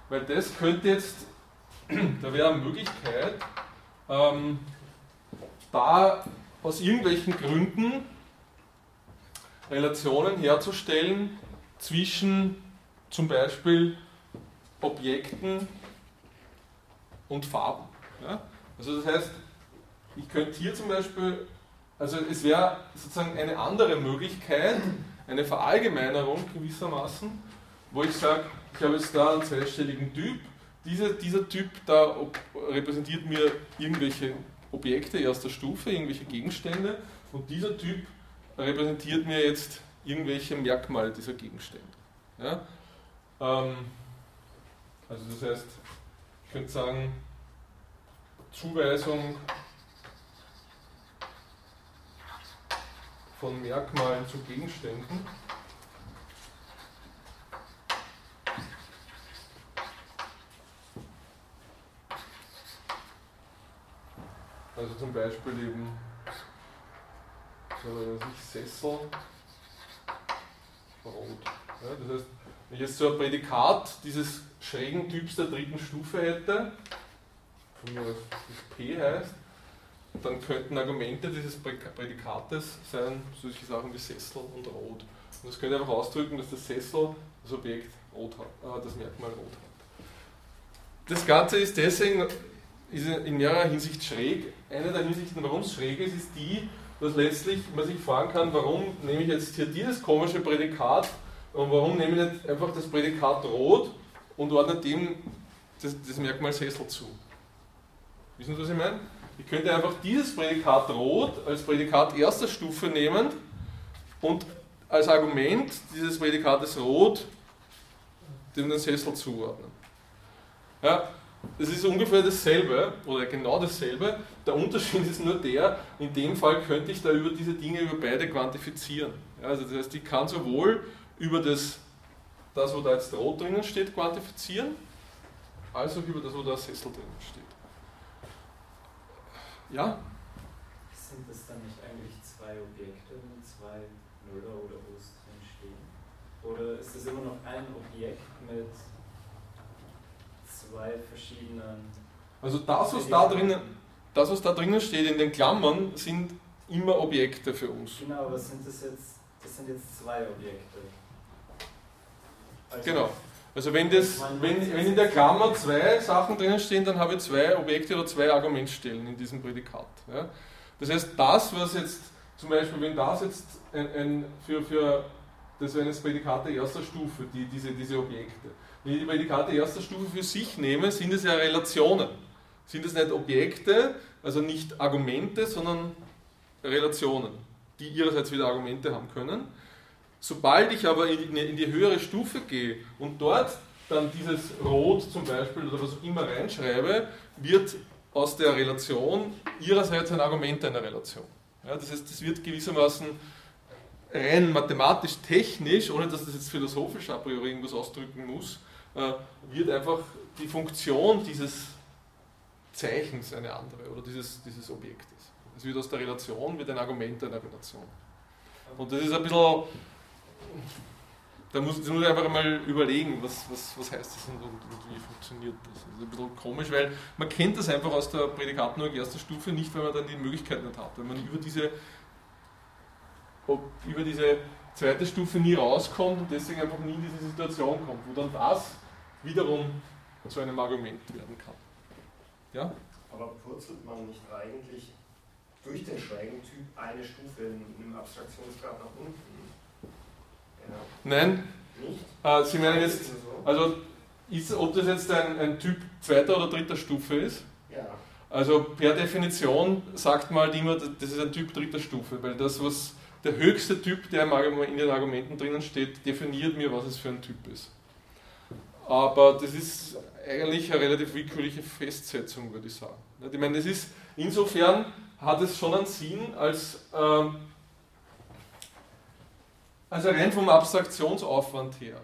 Weil das könnte jetzt, da wäre eine Möglichkeit, ähm, da aus irgendwelchen Gründen Relationen herzustellen zwischen zum Beispiel Objekten und Farben. Ja? Also das heißt, ich könnte hier zum Beispiel, also es wäre sozusagen eine andere Möglichkeit, eine Verallgemeinerung gewissermaßen, wo ich sage, ich habe jetzt da einen zweistelligen Typ, dieser, dieser Typ da repräsentiert mir irgendwelche Objekte erster Stufe, irgendwelche Gegenstände und dieser Typ repräsentiert mir jetzt irgendwelche Merkmale dieser Gegenstände. Ja? Ähm, also das heißt, ich könnte sagen, Zuweisung von Merkmalen zu Gegenständen. Also zum Beispiel eben so Sessel rot. Ja, das heißt, wenn ich jetzt so ein Prädikat dieses schrägen Typs der dritten Stufe hätte, von mir das P heißt, dann könnten Argumente dieses Prädikates sein, solche Sachen wie Sessel und Rot. Und das könnte einfach ausdrücken, dass das Sessel das Objekt rot hat, äh, das Merkmal rot hat. Das Ganze ist deswegen ist in mehrerer Hinsicht schräg. Eine der Hinsichten, warum es schräg ist, ist die, dass letztlich man sich fragen kann, warum nehme ich jetzt hier dieses komische Prädikat und warum nehme ich nicht einfach das Prädikat rot und ordne dem das, das Merkmal Sessel zu. Wissen Sie, was ich meine? Ich könnte einfach dieses Prädikat rot als Prädikat erster Stufe nehmen und als Argument dieses Prädikates rot dem den Sessel zuordnen. Ja, das ist ungefähr dasselbe oder genau dasselbe. Der Unterschied ist nur der, in dem Fall könnte ich da über diese Dinge über beide quantifizieren. Ja, also das heißt, ich kann sowohl über das, das, wo da jetzt rot drinnen steht, quantifizieren, als auch über das, wo da Sessel drinnen steht. Ja? Sind das dann nicht eigentlich zwei Objekte, wenn zwei Nuller oder O's drin stehen? Oder ist das immer noch ein Objekt mit zwei verschiedenen. Also das, was da drinnen, das, was da drinnen steht in den Klammern, sind immer Objekte für uns. Genau, aber sind das jetzt, das sind jetzt zwei Objekte. Also genau. Also wenn, das, wenn, wenn in der Klammer zwei Sachen drinnen stehen, dann habe ich zwei Objekte oder zwei Argumentstellen in diesem Prädikat. Ja? Das heißt, das, was jetzt zum Beispiel, wenn das jetzt ein, ein, für, für das wären jetzt Prädikate erster Stufe, die, diese, diese Objekte. Wenn ich die Prädikate erster Stufe für sich nehme, sind es ja Relationen. Sind es nicht Objekte, also nicht Argumente, sondern Relationen, die ihrerseits wieder Argumente haben können. Sobald ich aber in die, in die höhere Stufe gehe und dort dann dieses Rot zum Beispiel oder was auch immer reinschreibe, wird aus der Relation ihrerseits ein Argument einer Relation. Ja, das heißt, das wird gewissermaßen rein mathematisch, technisch, ohne dass das jetzt philosophisch a priori irgendwas ausdrücken muss, äh, wird einfach die Funktion dieses Zeichens eine andere oder dieses, dieses Objektes. Es wird aus der Relation, wird ein Argument einer Relation. Und das ist ein bisschen da muss, muss ich einfach mal überlegen, was, was, was heißt das und, und, wie funktioniert das. Das ist ein bisschen komisch, weil man kennt das einfach aus der Prädikatenlogik erster Stufe nicht, weil man dann die Möglichkeit nicht hat. Wenn man über diese, über diese zweite Stufe nie rauskommt und deswegen einfach nie in diese Situation kommt, wo dann das wiederum zu einem Argument werden kann. Ja? Aber purzelt man nicht eigentlich durch den schrägen Typ eine Stufe in einem Abstraktionsgrad nach unten? Nein. Äh, Sie meinen jetzt, also ist, ob das jetzt ein, ein Typ zweiter oder dritter Stufe ist? Ja. Also per Definition sagt man halt immer, das ist ein Typ dritter Stufe, weil das, was der höchste Typ, der in den Argumenten drinnen steht, definiert mir, was es für ein Typ ist. Aber das ist eigentlich eine relativ willkürliche Festsetzung, würde ich sagen. Ich meine, das ist, insofern hat es schon einen Sinn, als, ähm, also rein vom Abstraktionsaufwand her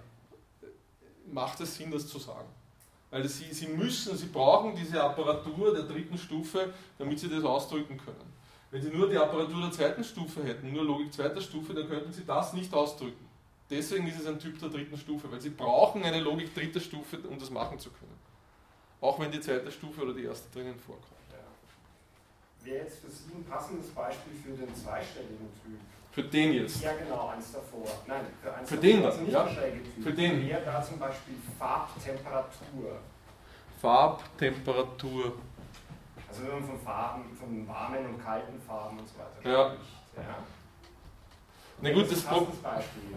macht es Sinn, das zu sagen. Weil sie, sie müssen, sie brauchen diese Apparatur der dritten Stufe, damit sie das ausdrücken können. Wenn sie nur die Apparatur der zweiten Stufe hätten, nur Logik zweiter Stufe, dann könnten sie das nicht ausdrücken. Deswegen ist es ein Typ der dritten Stufe, weil sie brauchen eine Logik dritter Stufe, um das machen zu können. Auch wenn die zweite Stufe oder die erste drinnen vorkommt. Ja. Wäre jetzt für Sie ein passendes Beispiel für den zweistelligen Typ? Für den jetzt? Ja, genau, eins davor. Nein, für eins für davor, den also nicht ja? Für den? Wäre da zum Beispiel Farbtemperatur. Farbtemperatur. Also wenn man von Farben, von warmen und kalten Farben und so weiter ja. spricht. Ja. Na gut, das, das Beispiel.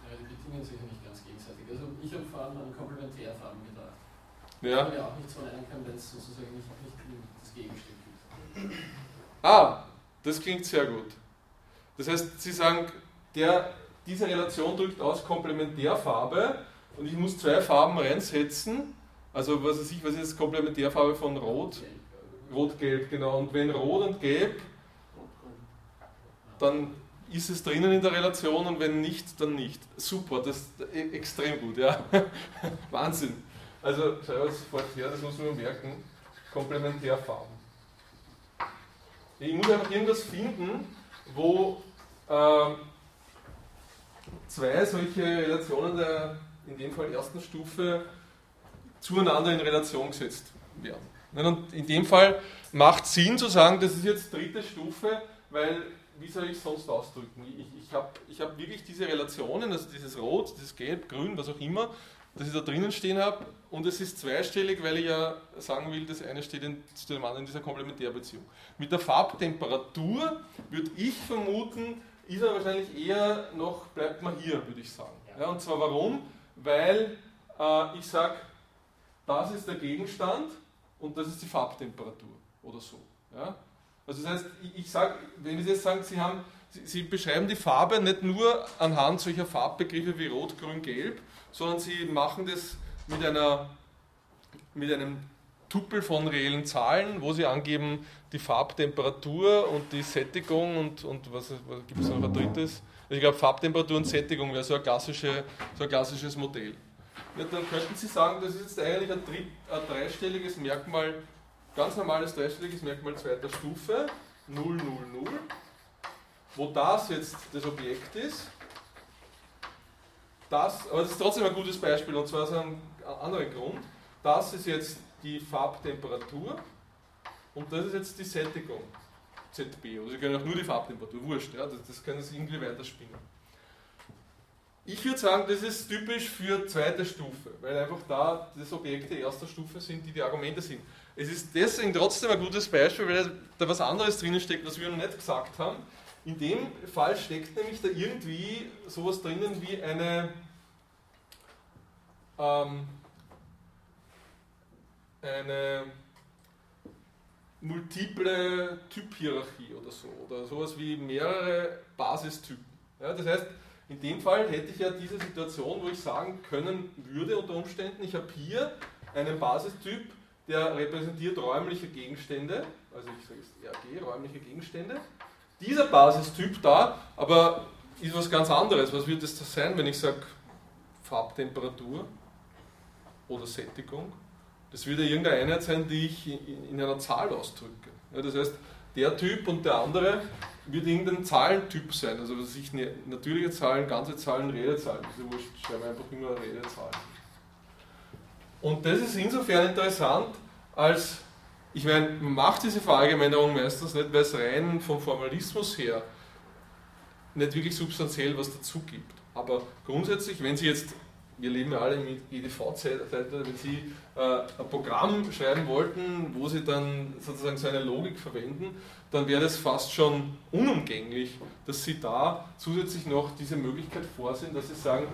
Ja, die bedingen sich ja nicht ganz gegenseitig. Also ich habe vor allem an Komplementärfarben gedacht. Ja. Man ja auch nichts von einem kann, wenn es sozusagen nicht, nicht das Gegenstück gibt. Ah, das klingt sehr gut. Das heißt, Sie sagen, der, diese Relation drückt aus Komplementärfarbe und ich muss zwei Farben reinsetzen. Also was weiß ich, was ist Komplementärfarbe von Rot? Rot-Gelb, genau. Und wenn Rot und Gelb, dann ist es drinnen in der Relation und wenn nicht, dann nicht. Super, das ist e- extrem gut, ja. Wahnsinn. Also schau das muss man merken. Komplementärfarben. Ich muss einfach irgendwas finden, wo äh, zwei solche Relationen der, in dem Fall ersten Stufe, zueinander in Relation gesetzt werden. Und in dem Fall macht Sinn zu sagen, das ist jetzt dritte Stufe, weil wie soll ich es sonst ausdrücken? Ich, ich habe ich hab wirklich diese Relationen, also dieses Rot, dieses Gelb, Grün, was auch immer, das ich da drinnen stehen habe und es ist zweistellig, weil ich ja sagen will, das eine steht in, zu dem anderen in dieser Komplementärbeziehung. Mit der Farbtemperatur würde ich vermuten, ist er wahrscheinlich eher noch, bleibt man hier, würde ich sagen. Ja, und zwar warum? Weil äh, ich sage, das ist der Gegenstand und das ist die Farbtemperatur oder so. Ja? Also das heißt, ich, ich sage, wenn Sie jetzt sagen, Sie, haben, Sie, Sie beschreiben die Farbe nicht nur anhand solcher Farbbegriffe wie Rot, Grün, Gelb, sondern Sie machen das mit, einer, mit einem Tupel von reellen Zahlen, wo Sie angeben die Farbtemperatur und die Sättigung und, und was, was gibt es noch ein drittes? Ich glaube, Farbtemperatur und Sättigung wäre so ein, klassische, so ein klassisches Modell. Ja, dann könnten Sie sagen, das ist jetzt eigentlich ein, ein dreistelliges Merkmal ganz normales dreistelliges Merkmal zweiter Stufe, 0, 0, 0, wo das jetzt das Objekt ist. Das, aber das ist trotzdem ein gutes Beispiel und zwar aus einem anderen Grund. Das ist jetzt die Farbtemperatur und das ist jetzt die Sättigung, ZB. Also Sie können auch nur die Farbtemperatur, wurscht, ja, das, das können Sie irgendwie weiterspinnen. Ich würde sagen, das ist typisch für zweite Stufe, weil einfach da das Objekte erster Stufe sind, die die Argumente sind. Es ist deswegen trotzdem ein gutes Beispiel, weil da was anderes drinnen steckt, was wir noch nicht gesagt haben. In dem Fall steckt nämlich da irgendwie sowas drinnen wie eine, ähm, eine multiple Typhierarchie oder so, oder sowas wie mehrere Basistypen. Ja, das heißt, in dem Fall hätte ich ja diese Situation, wo ich sagen können würde unter Umständen, ich habe hier einen Basistyp, der repräsentiert räumliche Gegenstände, also ich sage jetzt RG, räumliche Gegenstände. Dieser Basistyp da, aber ist was ganz anderes. Was wird das sein, wenn ich sage Farbtemperatur oder Sättigung? Das würde irgendeine Einheit sein, die ich in einer Zahl ausdrücke. Ja, das heißt, der Typ und der andere wird irgendein Zahlentyp sein, also was ich natürliche Zahlen, ganze Zahlen, Redezahlen, diese wurscht, schreiben wir einfach immer Redezahlen. Und das ist insofern interessant, als ich meine, man macht diese Verallgemeinerung meistens nicht, weil es rein vom Formalismus her nicht wirklich substanziell was dazu gibt. Aber grundsätzlich, wenn Sie jetzt wir leben ja alle im EDV-Zeitalter, wenn Sie äh, ein Programm schreiben wollten, wo Sie dann sozusagen so eine Logik verwenden, dann wäre es fast schon unumgänglich, dass Sie da zusätzlich noch diese Möglichkeit vorsehen, dass Sie sagen,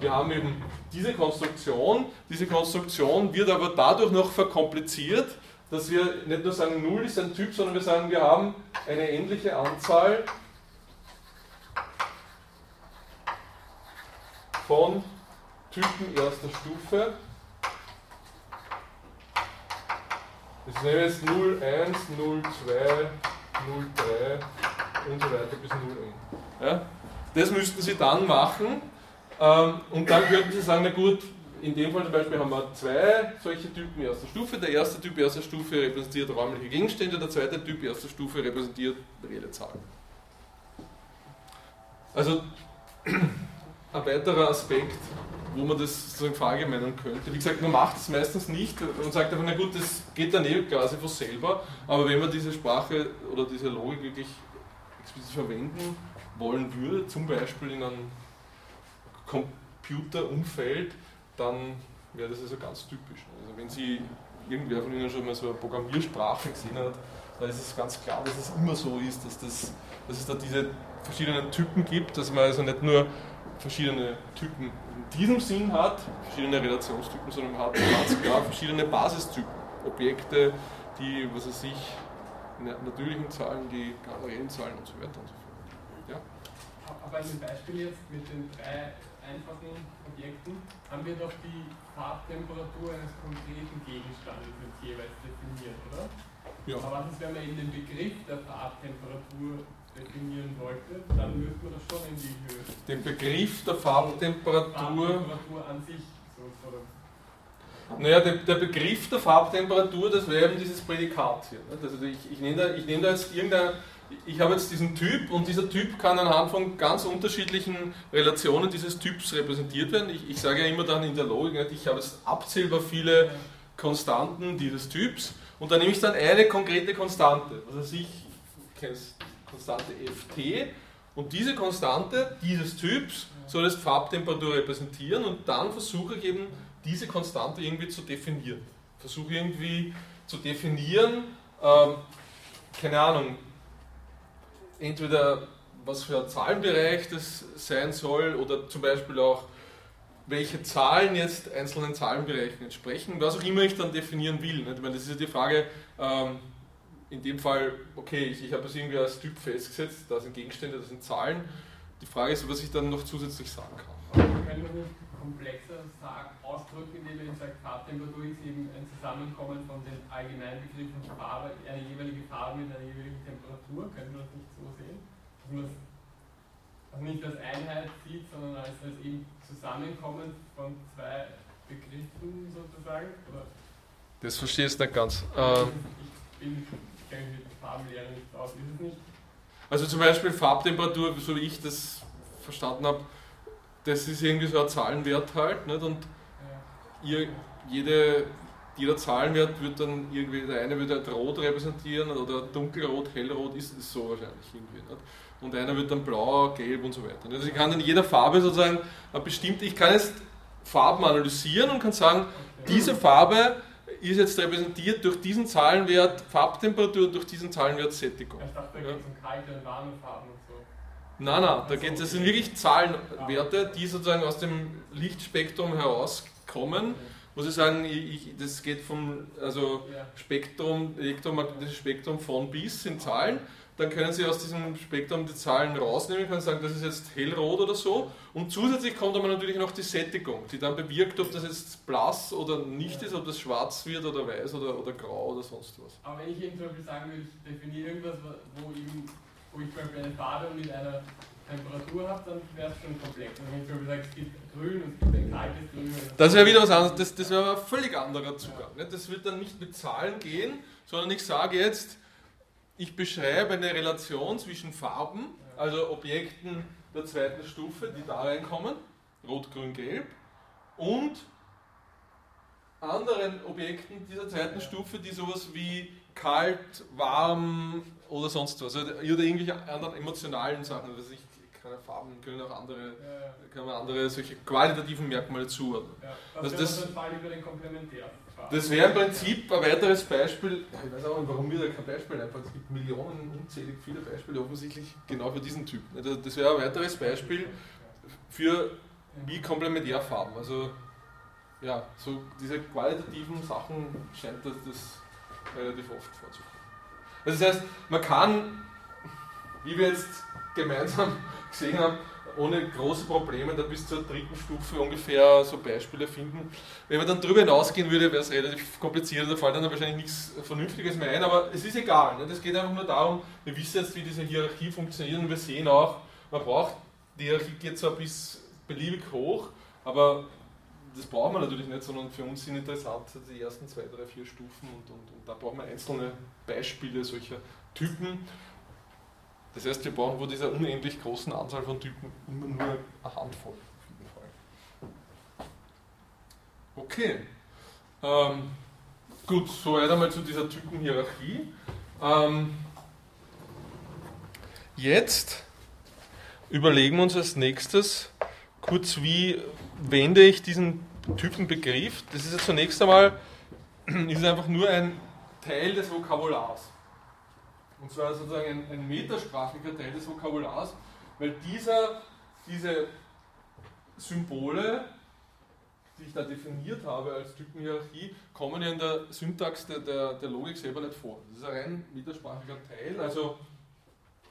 wir haben eben diese Konstruktion, diese Konstruktion wird aber dadurch noch verkompliziert, dass wir nicht nur sagen, 0 ist ein Typ, sondern wir sagen, wir haben eine endliche Anzahl von Typen erster Stufe. Das nehmen jetzt 0, 1, 0, 2, 0, 3 und so weiter bis 0 n. Ja? Das müssten Sie dann machen ähm, und dann könnten Sie sagen, na gut, in dem Fall zum Beispiel haben wir zwei solche Typen erster Stufe. Der erste Typ erster Stufe repräsentiert räumliche Gegenstände, der zweite Typ erster Stufe repräsentiert reelle. Also ein weiterer Aspekt wo man das sozusagen verallgemeinern könnte. Wie gesagt, man macht es meistens nicht und sagt einfach, na gut, das geht dann eh quasi von selber, aber wenn man diese Sprache oder diese Logik wirklich explizit verwenden wollen würde, zum Beispiel in einem Computerumfeld, dann wäre das also ganz typisch. Also wenn Sie irgendwer von Ihnen schon mal so eine Programmiersprache gesehen hat, da ist es ganz klar, dass es immer so ist, dass, das, dass es da diese verschiedenen Typen gibt, dass man also nicht nur verschiedene Typen in diesem Sinn hat, verschiedene Relationstypen, sondern hat ganz klar verschiedene Basistypen. Objekte, die, was weiß ich, natürlichen Zahlen, die reellen Zahlen und so weiter und so fort. Ja? Aber in dem Beispiel jetzt mit den drei einfachen Objekten haben wir doch die Farbtemperatur eines konkreten Gegenstandes jetzt jeweils definiert, oder? Ja. Aber was ist, wenn man eben den Begriff der Farbtemperatur definieren wollte, dann müsste man das schon in die Höhe. Den Begriff der Farbtemperatur. Farbtemperatur an sich. So. Naja, der, der, Begriff der Farbtemperatur, das wäre eben dieses Prädikat hier. Also ich, ich nehme da, ich nehme da jetzt irgendein, ich habe jetzt diesen Typ und dieser Typ kann anhand von ganz unterschiedlichen Relationen dieses Typs repräsentiert werden. Ich, ich sage ja immer dann in der Logik, ich habe jetzt abzählbar viele Konstanten dieses Typs und dann nehme ich dann eine konkrete Konstante. Also ich, ich kenne es Konstante Ft und diese Konstante dieses Typs soll jetzt Farbtemperatur repräsentieren und dann versuche ich eben diese Konstante irgendwie zu definieren. Versuche irgendwie zu definieren, ähm, keine Ahnung, entweder was für ein Zahlenbereich das sein soll oder zum Beispiel auch welche Zahlen jetzt einzelnen Zahlenbereichen entsprechen, was auch immer ich dann definieren will. Ich meine, das ist ja die Frage, ähm, in dem Fall, okay, ich, ich habe es irgendwie als Typ festgesetzt, da sind Gegenstände, da sind Zahlen. Die Frage ist, was ich dann noch zusätzlich sagen kann. Aber können wir nicht komplexer sagen, ausdrücken, indem wir sagen, Farbtemperatur ist eben ein Zusammenkommen von den allgemeinen Begriffen Farbe, eine jeweilige Farbe mit einer jeweiligen Temperatur? Können wir das nicht so sehen? Dass man das also nicht als Einheit sieht, sondern als, als eben Zusammenkommen von zwei Begriffen sozusagen? Oder? Das verstehe ich nicht ganz. Ähm, ich bin kenne mich mit Farbenlehre nicht aus, ist es nicht? Also zum Beispiel Farbtemperatur, so wie ich das verstanden habe, das ist irgendwie so ein Zahlenwert halt. Nicht? Und ja. ihr, jede, jeder Zahlenwert wird dann irgendwie, der eine wird halt rot repräsentieren oder dunkelrot, hellrot ist es so wahrscheinlich irgendwie. Nicht? Und einer wird dann blau, gelb und so weiter. Also ich kann in jeder Farbe sozusagen eine bestimmte, ich kann jetzt Farben analysieren und kann sagen, diese Farbe ist jetzt repräsentiert durch diesen Zahlenwert Farbtemperatur und durch diesen Zahlenwert Sättigung. Ich dachte, da geht es um kalte und warme Farben und so. Nein, nein, da geht, das sind wirklich Zahlenwerte, die sozusagen aus dem Lichtspektrum herauskommen. Muss ich sagen, ich, das geht vom also Spektrum, elektromagnetisches Spektrum von bis sind Zahlen dann können Sie aus diesem Spektrum die Zahlen rausnehmen, können sagen, das ist jetzt hellrot oder so. Und zusätzlich kommt aber natürlich noch die Sättigung, die dann bewirkt, ob das jetzt blass oder nicht ist, ob das schwarz wird oder weiß oder, oder grau oder sonst was. Aber wenn ich eben zum Beispiel sagen würde, ich definiere irgendwas, wo, eben, wo ich zum Beispiel eine Farbe mit einer Temperatur habe, dann wäre es schon komplex. Und wenn ich zum Beispiel sage, es gibt grün und es gibt ein kaltes grün. Das wäre wieder was anderes, das, das wäre ein völlig anderer Zugang. Ja. Das wird dann nicht mit Zahlen gehen, sondern ich sage jetzt, ich beschreibe eine Relation zwischen Farben, also Objekten der zweiten Stufe, die da reinkommen, rot, grün, gelb, und anderen Objekten dieser zweiten Stufe, die sowas wie kalt, warm oder sonst was, also, oder irgendwelche anderen emotionalen Sachen, also ich keine Farben, können auch andere, kann man andere solche qualitativen Merkmale zuordnen. Ja, Also das, das- das, Fall über den Komplementärfall. Das wäre im Prinzip ein weiteres Beispiel, ich weiß auch nicht, warum mir da kein Beispiel einfach, es gibt Millionen, unzählig viele Beispiele offensichtlich genau für diesen Typ. Also Das wäre ein weiteres Beispiel für wie Komplementärfarben. Also ja, so diese qualitativen Sachen scheint das, das relativ oft vorzukommen. Also das heißt, man kann, wie wir jetzt gemeinsam gesehen haben, ohne große Probleme da bis zur dritten Stufe ungefähr so Beispiele finden. Wenn man dann drüber hinausgehen würde, wäre es relativ kompliziert, da fällt dann wahrscheinlich nichts Vernünftiges mehr ein, aber es ist egal. Ne? Es geht einfach nur darum, wir wissen jetzt, wie diese Hierarchie funktioniert und wir sehen auch, man braucht, die Hierarchie geht zwar bis beliebig hoch, aber das brauchen wir natürlich nicht, sondern für uns sind interessant die ersten zwei, drei, vier Stufen und, und, und da brauchen wir einzelne Beispiele solcher Typen. Das heißt, wir brauchen von dieser unendlich großen Anzahl von Typen immer nur eine Handvoll. Okay. Ähm, gut, soweit einmal zu dieser Typenhierarchie. Ähm, jetzt überlegen wir uns als nächstes kurz, wie wende ich diesen Typenbegriff. Das ist ja zunächst einmal ist einfach nur ein Teil des Vokabulars. Und zwar sozusagen ein, ein metasprachlicher Teil des Vokabulars, weil dieser, diese Symbole, die ich da definiert habe als Typenhierarchie, kommen ja in der Syntax der, der, der Logik selber nicht vor. Das ist ein rein metasprachlicher Teil, also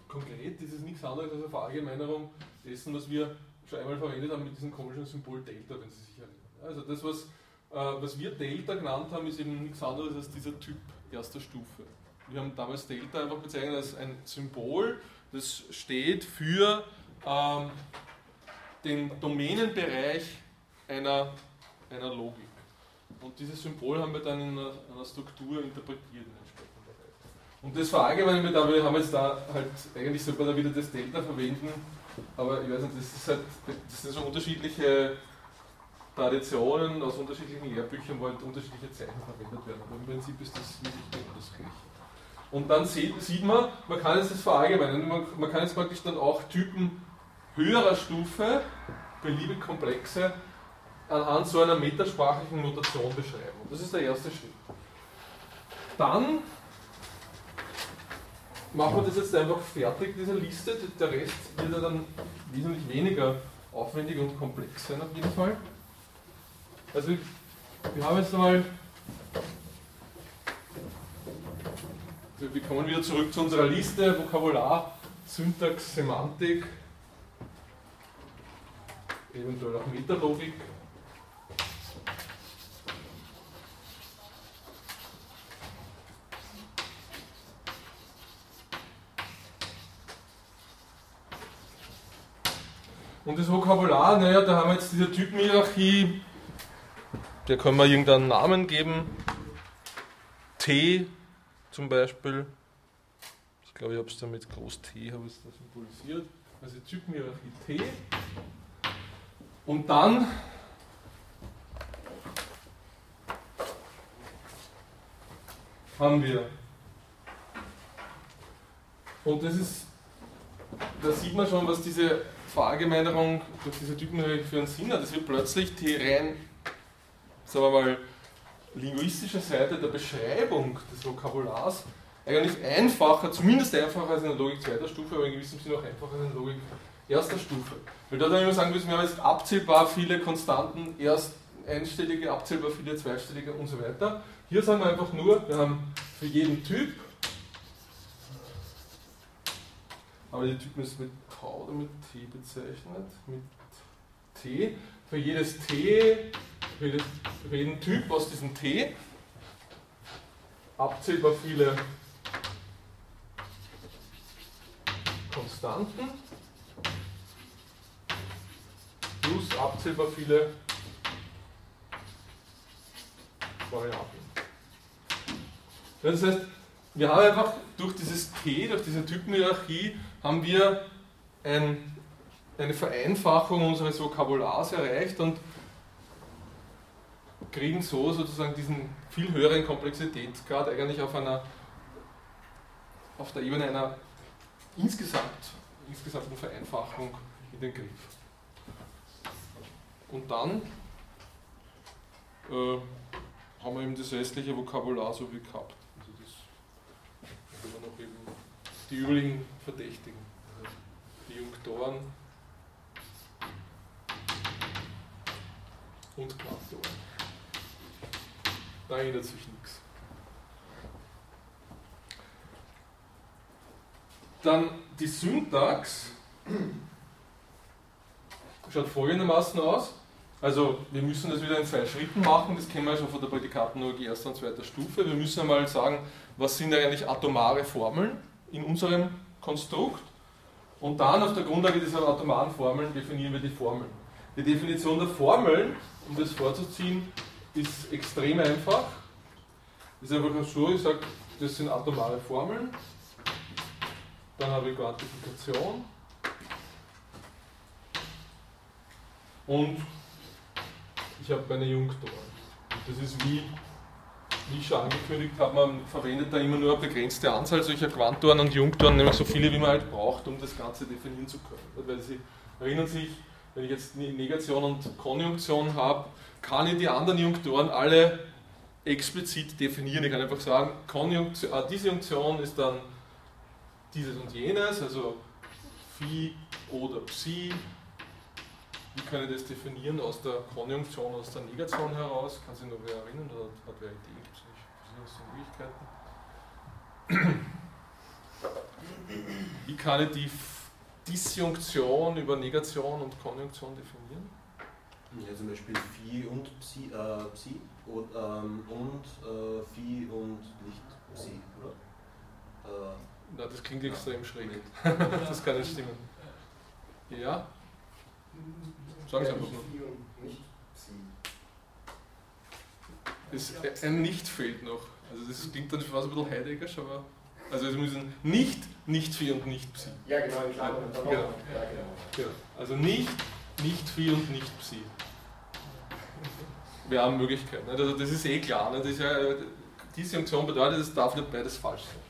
konkret ist es nichts anderes als eine Verallgemeinerung dessen, was wir schon einmal verwendet haben mit diesem komischen Symbol Delta, wenn Sie sich erinnern. Also das, was, äh, was wir Delta genannt haben, ist eben nichts anderes als dieser Typ erster Stufe. Wir haben damals Delta einfach bezeichnet als ein Symbol, das steht für ähm, den Domänenbereich einer, einer Logik. Und dieses Symbol haben wir dann in einer, einer Struktur interpretiert. Und das verallgemeinern wir da, wir haben jetzt da halt, eigentlich sollte man da wieder das Delta verwenden, aber ich weiß nicht, das ist halt, das sind so unterschiedliche Traditionen aus unterschiedlichen Lehrbüchern, wo halt unterschiedliche Zeichen verwendet werden. Aber im Prinzip ist das wirklich genau das Gleiche. Und dann sieht, man, man kann jetzt das verallgemeinern. Man, man kann jetzt praktisch dann auch Typen höherer Stufe, beliebig komplexe, anhand so einer metasprachlichen Notation beschreiben. Und das ist der erste Schritt. Dann machen wir das jetzt einfach fertig, diese Liste. Der Rest wird ja dann wesentlich weniger aufwendig und komplex sein auf jeden Fall. Also wir haben jetzt einmal wir kommen wieder zurück zu unserer Liste, Vokabular, Syntax, Semantik, eventuell auch Metalogik. Und das Vokabular, naja, da haben wir jetzt diese Typenhierarchie, der können wir irgendeinen Namen geben. T zum Beispiel. Ich glaube, ich habe es da mit Groß T habe ich es da symbolisiert. Also Typenhierarchie T. Und dann haben wir, und das ist, da sieht man schon, was diese Verallgemeinerung durch diese Typenhierarchie für einen Sinn hat. Es wird plötzlich die rein, sagen wir mal, linguistische Seite der Beschreibung des Vokabulars eigentlich einfacher, zumindest einfacher als in der Logik zweiter Stufe, aber in gewissem Sinne auch einfacher als in der Logik erster Stufe. Weil da dann immer sagen müssen, wir haben jetzt abzählbar viele Konstanten, erst einstellige, abzählbar viele zweistellige und so weiter. Hier sagen wir einfach nur, wir haben für jeden Typ, aber die Typen ist mit K oder mit T bezeichnet, mit T, für jedes T, für, für Typ aus diesem T, abzählbar viele Konstanten plus abzählbar viele Variablen. Das heißt, wir haben einfach durch dieses T, durch diese Typenhierarchie, haben wir ein, eine Vereinfachung unseres Vokabulars erreicht und kriegen so sozusagen diesen viel höheren Komplexitätsgrad eigentlich auf einer auf der Ebene einer insgesamt, insgesamten Vereinfachung in den Griff. Und dann äh, haben wir eben das restliche Vokabular so wie gehabt. Also das haben wir noch eben die übrigen Verdächtigen, die Junktoren und Quantoren. Da ändert sich nichts. Dann die Syntax schaut folgendermaßen aus. Also wir müssen das wieder in zwei Schritten machen, das kennen wir schon von der Prädikatenlogik erster und zweiter Stufe. Wir müssen einmal sagen, was sind eigentlich atomare Formeln in unserem Konstrukt. Und dann auf der Grundlage dieser atomaren Formeln definieren wir die Formeln. Die Definition der Formeln, um das vorzuziehen, ist extrem einfach. Ist einfach so, ich sage, das sind atomare Formeln. Dann habe ich Quantifikation. Und ich habe meine Junktoren. Das ist wie, wie ich schon angekündigt habe, man verwendet da immer nur eine begrenzte Anzahl solcher Quantoren und Junktoren, nämlich so viele, wie man halt braucht, um das Ganze definieren zu können. Weil Sie erinnern sich, wenn ich jetzt Negation und Konjunktion habe, kann ich die anderen Junktoren alle explizit definieren. Ich kann einfach sagen, Konjunktion, äh, Disjunktion ist dann dieses und jenes, also Phi oder Psi. Wie kann ich das definieren aus der Konjunktion, aus der Negation heraus? Kann sich noch wer erinnern oder hat wer Ideen? Gibt es Möglichkeiten? Wie kann ich die Disjunktion über Negation und Konjunktion definieren? Ja, zum Beispiel Phi und Psi, äh, Psi und, ähm, und äh, Phi und nicht Psi, oder? Äh, na, das klingt extrem schräg. das kann nicht stimmen. Ja? Sagen Sie einfach nur. Das, ein Nicht fehlt noch. Also das klingt dann fast ein bisschen heideggerisch, aber also es müssen nicht nicht Phi und nicht Psi. Ja genau, Klammern. Genau. Ja, genau. genau. Also nicht nicht Phi und nicht Psi. Wir haben Möglichkeiten. Also das ist eh klar. Das ist ja, diese Funktion bedeutet, es darf nicht beides falsch sein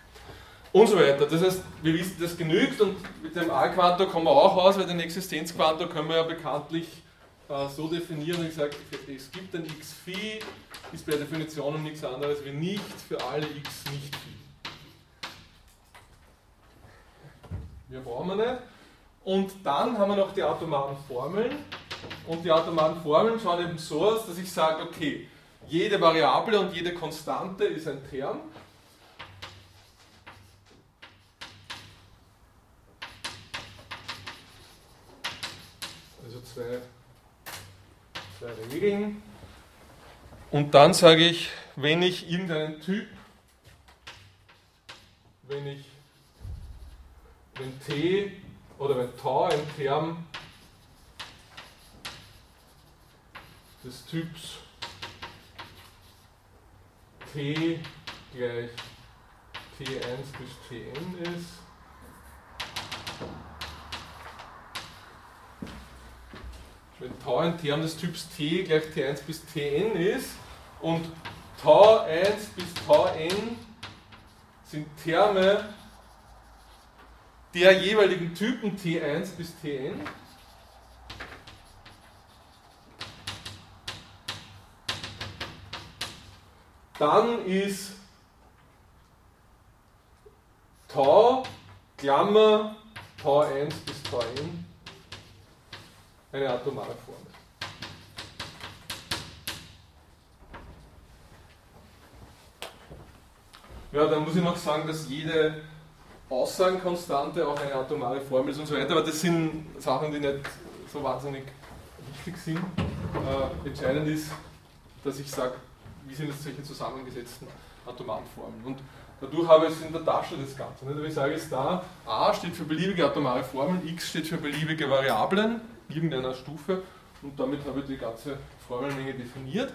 und so weiter. Das heißt, wir wissen, das genügt und mit dem A-Quantor kommen wir auch aus, weil den Existenzquantor können wir ja bekanntlich äh, so definieren, ich sage, es gibt ein x phi, ist per Definition nichts anderes wie nicht für alle x nicht phi. Mehr brauchen wir nicht. Und dann haben wir noch die atomaren Formeln. Und die atomaren Formeln schauen eben so aus, dass ich sage, okay, jede Variable und jede Konstante ist ein Term. zwei, zwei Regeln. Und dann sage ich, wenn ich irgendeinen Typ, wenn ich, wenn t oder wenn tau ein Term des Typs t gleich t1 bis tn ist, wenn Tau ein Term des Typs T gleich T1 bis Tn ist und Tau 1 bis Tau n sind Terme der jeweiligen Typen T1 bis Tn. Dann ist Tau, Klammer, Tau 1 bis Tau n eine atomare Formel. Ja, dann muss ich noch sagen, dass jede Aussagenkonstante auch eine atomare Formel ist und so weiter, aber das sind Sachen, die nicht so wahnsinnig wichtig sind. Äh, entscheidend ist, dass ich sage, wie sind jetzt solche zusammengesetzten atomaren Formeln. Und dadurch habe ich es in der Tasche das Ganze. Nicht? Ich sage jetzt da, A steht für beliebige atomare Formeln, X steht für beliebige Variablen, irgendeiner Stufe und damit habe ich die ganze Formelmenge definiert.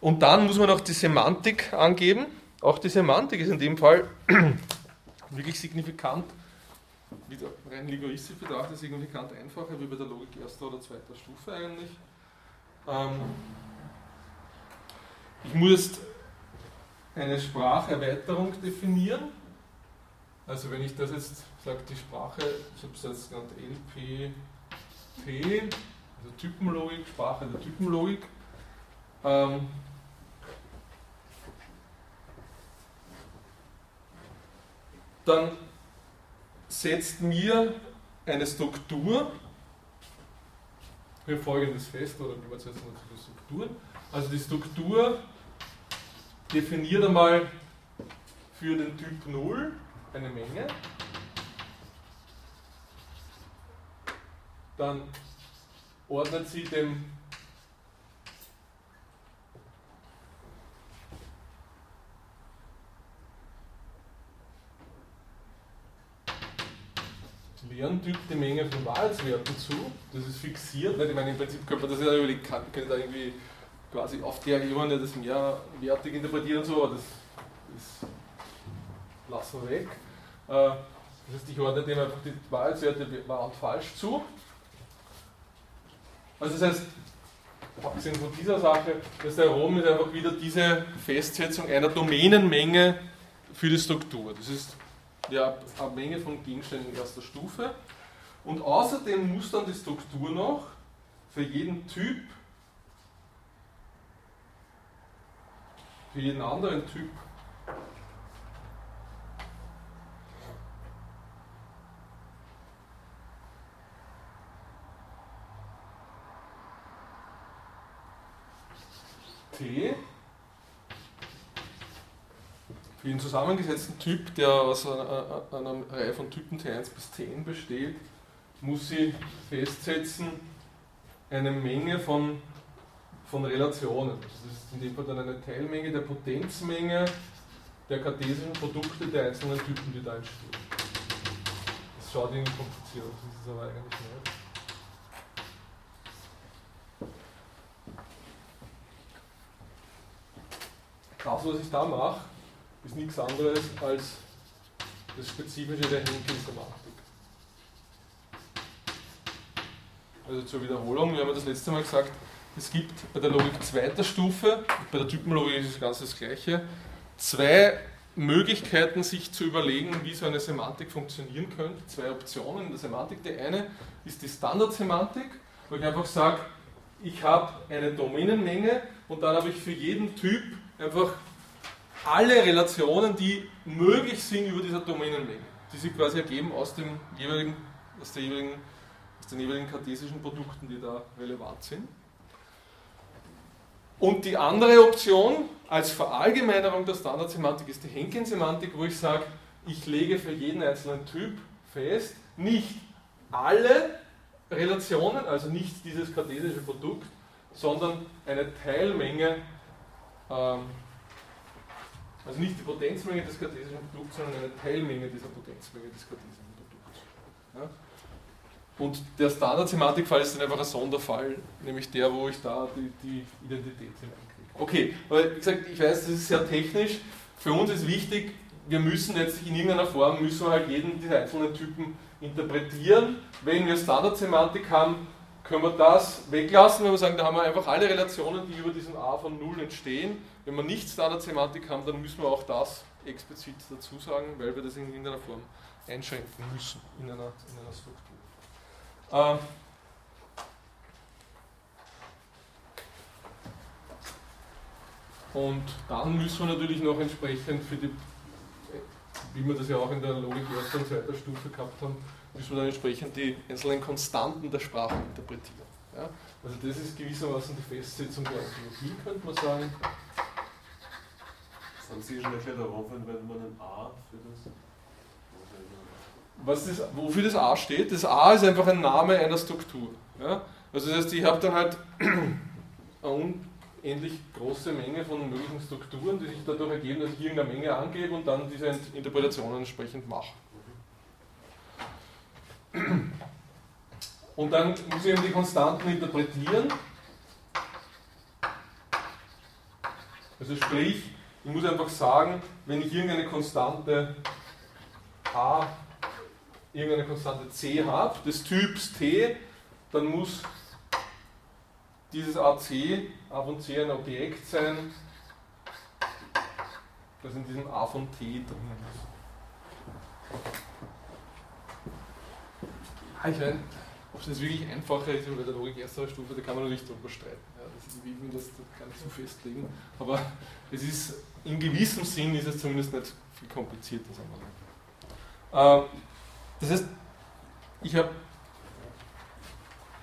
Und dann muss man noch die Semantik angeben. auch die Semantik ist in dem Fall wirklich signifikant, wieder rein linguistisch betrachtet, signifikant einfacher wie bei der Logik erster oder zweiter Stufe eigentlich. Ähm, ich muss jetzt eine Spracherweiterung definieren. Also wenn ich das jetzt sage, die Sprache, ich habe es jetzt genannt LPT, also Typenlogik, Sprache der Typenlogik. Ähm, dann setzt mir eine Struktur für folgendes fest, oder wie man jetzt die Strukturen. Also die Struktur definiert einmal für den Typ 0 eine Menge. Dann ordnet sie dem Lerntyp die Menge von Wahrheitswerten zu. Das ist fixiert. Ich meine, im Prinzip könnte man das ja überlegen, könnte da irgendwie quasi auf der Ebene das mehrwertig interpretieren und so, aber das, das lassen wir weg. Äh, das heißt, ich ordne dem einfach die Wahrheitswerte wahr und falsch zu. Also das heißt, abgesehen von dieser Sache, das Herum ist einfach wieder diese Festsetzung einer Domänenmenge für die Struktur. Das ist ja eine Menge von Gegenständen erster Stufe. Und außerdem muss dann die Struktur noch für jeden Typ, für jeden anderen Typ. T. Für den zusammengesetzten Typ, der aus einer, einer Reihe von Typen T1 bis T besteht, muss sie festsetzen eine Menge von, von Relationen. Das ist in dem Fall dann eine Teilmenge der Potenzmenge der kartesischen Produkte der einzelnen Typen, die da entstehen. Das schaut irgendwie kompliziert aus, das ist aber eigentlich nicht. Das, was ich da mache, ist nichts anderes als das Spezifische der Henkel-Semantik. Also zur Wiederholung, wir haben das letzte Mal gesagt, es gibt bei der Logik zweiter Stufe, bei der Typenlogik ist das Ganze das gleiche, zwei Möglichkeiten, sich zu überlegen, wie so eine Semantik funktionieren könnte. Zwei Optionen in der Semantik. Die eine ist die Standardsemantik, wo ich einfach sage, ich habe eine Domänenmenge und dann habe ich für jeden Typ einfach alle Relationen, die möglich sind über dieser Domänenmenge, die sich quasi ergeben aus, dem jeweiligen, aus, jeweiligen, aus den jeweiligen kartesischen Produkten, die da relevant sind. Und die andere Option als Verallgemeinerung der Standardsemantik ist die Henkin-Semantik, wo ich sage, ich lege für jeden einzelnen Typ fest, nicht alle Relationen, also nicht dieses kartesische Produkt, sondern eine Teilmenge ähm, also nicht die Potenzmenge des kartesischen Produkts, sondern eine Teilmenge dieser Potenzmenge des kartesischen Produkts. Ja? Und der Standard-Semantikfall ist dann einfach ein Sonderfall, nämlich der, wo ich da die, die Identität hineinkriege. Okay, aber wie gesagt, ich weiß, das ist sehr technisch. Für uns ist wichtig, wir müssen jetzt in irgendeiner Form, müssen wir halt jeden dieser einzelnen Typen interpretieren. Wenn wir Standard-Semantik haben, können wir das weglassen, wenn wir sagen, da haben wir einfach alle Relationen, die über diesen A von 0 entstehen. Wenn wir nicht Standard-Semantik haben, dann müssen wir auch das explizit dazu sagen, weil wir das in irgendeiner Form einschränken müssen in einer, in einer Struktur. Ähm, und dann müssen wir natürlich noch entsprechend für die, wie wir das ja auch in der Logik erster und zweiter Stufe gehabt haben, müssen wir dann entsprechend die einzelnen Konstanten der Sprache interpretieren. Ja? Also das ist gewissermaßen die Festsetzung der Ontologie, könnte man sagen. Sind Sie schon erklärt, wenn man ein A für das? Was das, wofür das A steht? Das A ist einfach ein Name einer Struktur. Ja? Also das heißt, ich habe dann halt eine unendlich große Menge von möglichen Strukturen, die sich dadurch ergeben, dass ich irgendeine Menge angebe und dann diese Interpretationen entsprechend mache. Und dann muss ich eben die Konstanten interpretieren. Also sprich, Ich muss einfach sagen, wenn ich irgendeine Konstante a, irgendeine Konstante c habe, des Typs t, dann muss dieses AC, a von c ein Objekt sein, das in diesem a von t drinnen ist. Ja, ich meine, ob jetzt wirklich einfacher ist bei der Logik erster Stufe, da kann man noch nicht drüber streiten. Ja, das ist, wie wir das gar nicht so festlegen. Aber es ist, in gewissem Sinn ist es zumindest nicht viel komplizierter, sagen wir mal. Ähm, das heißt, ich habe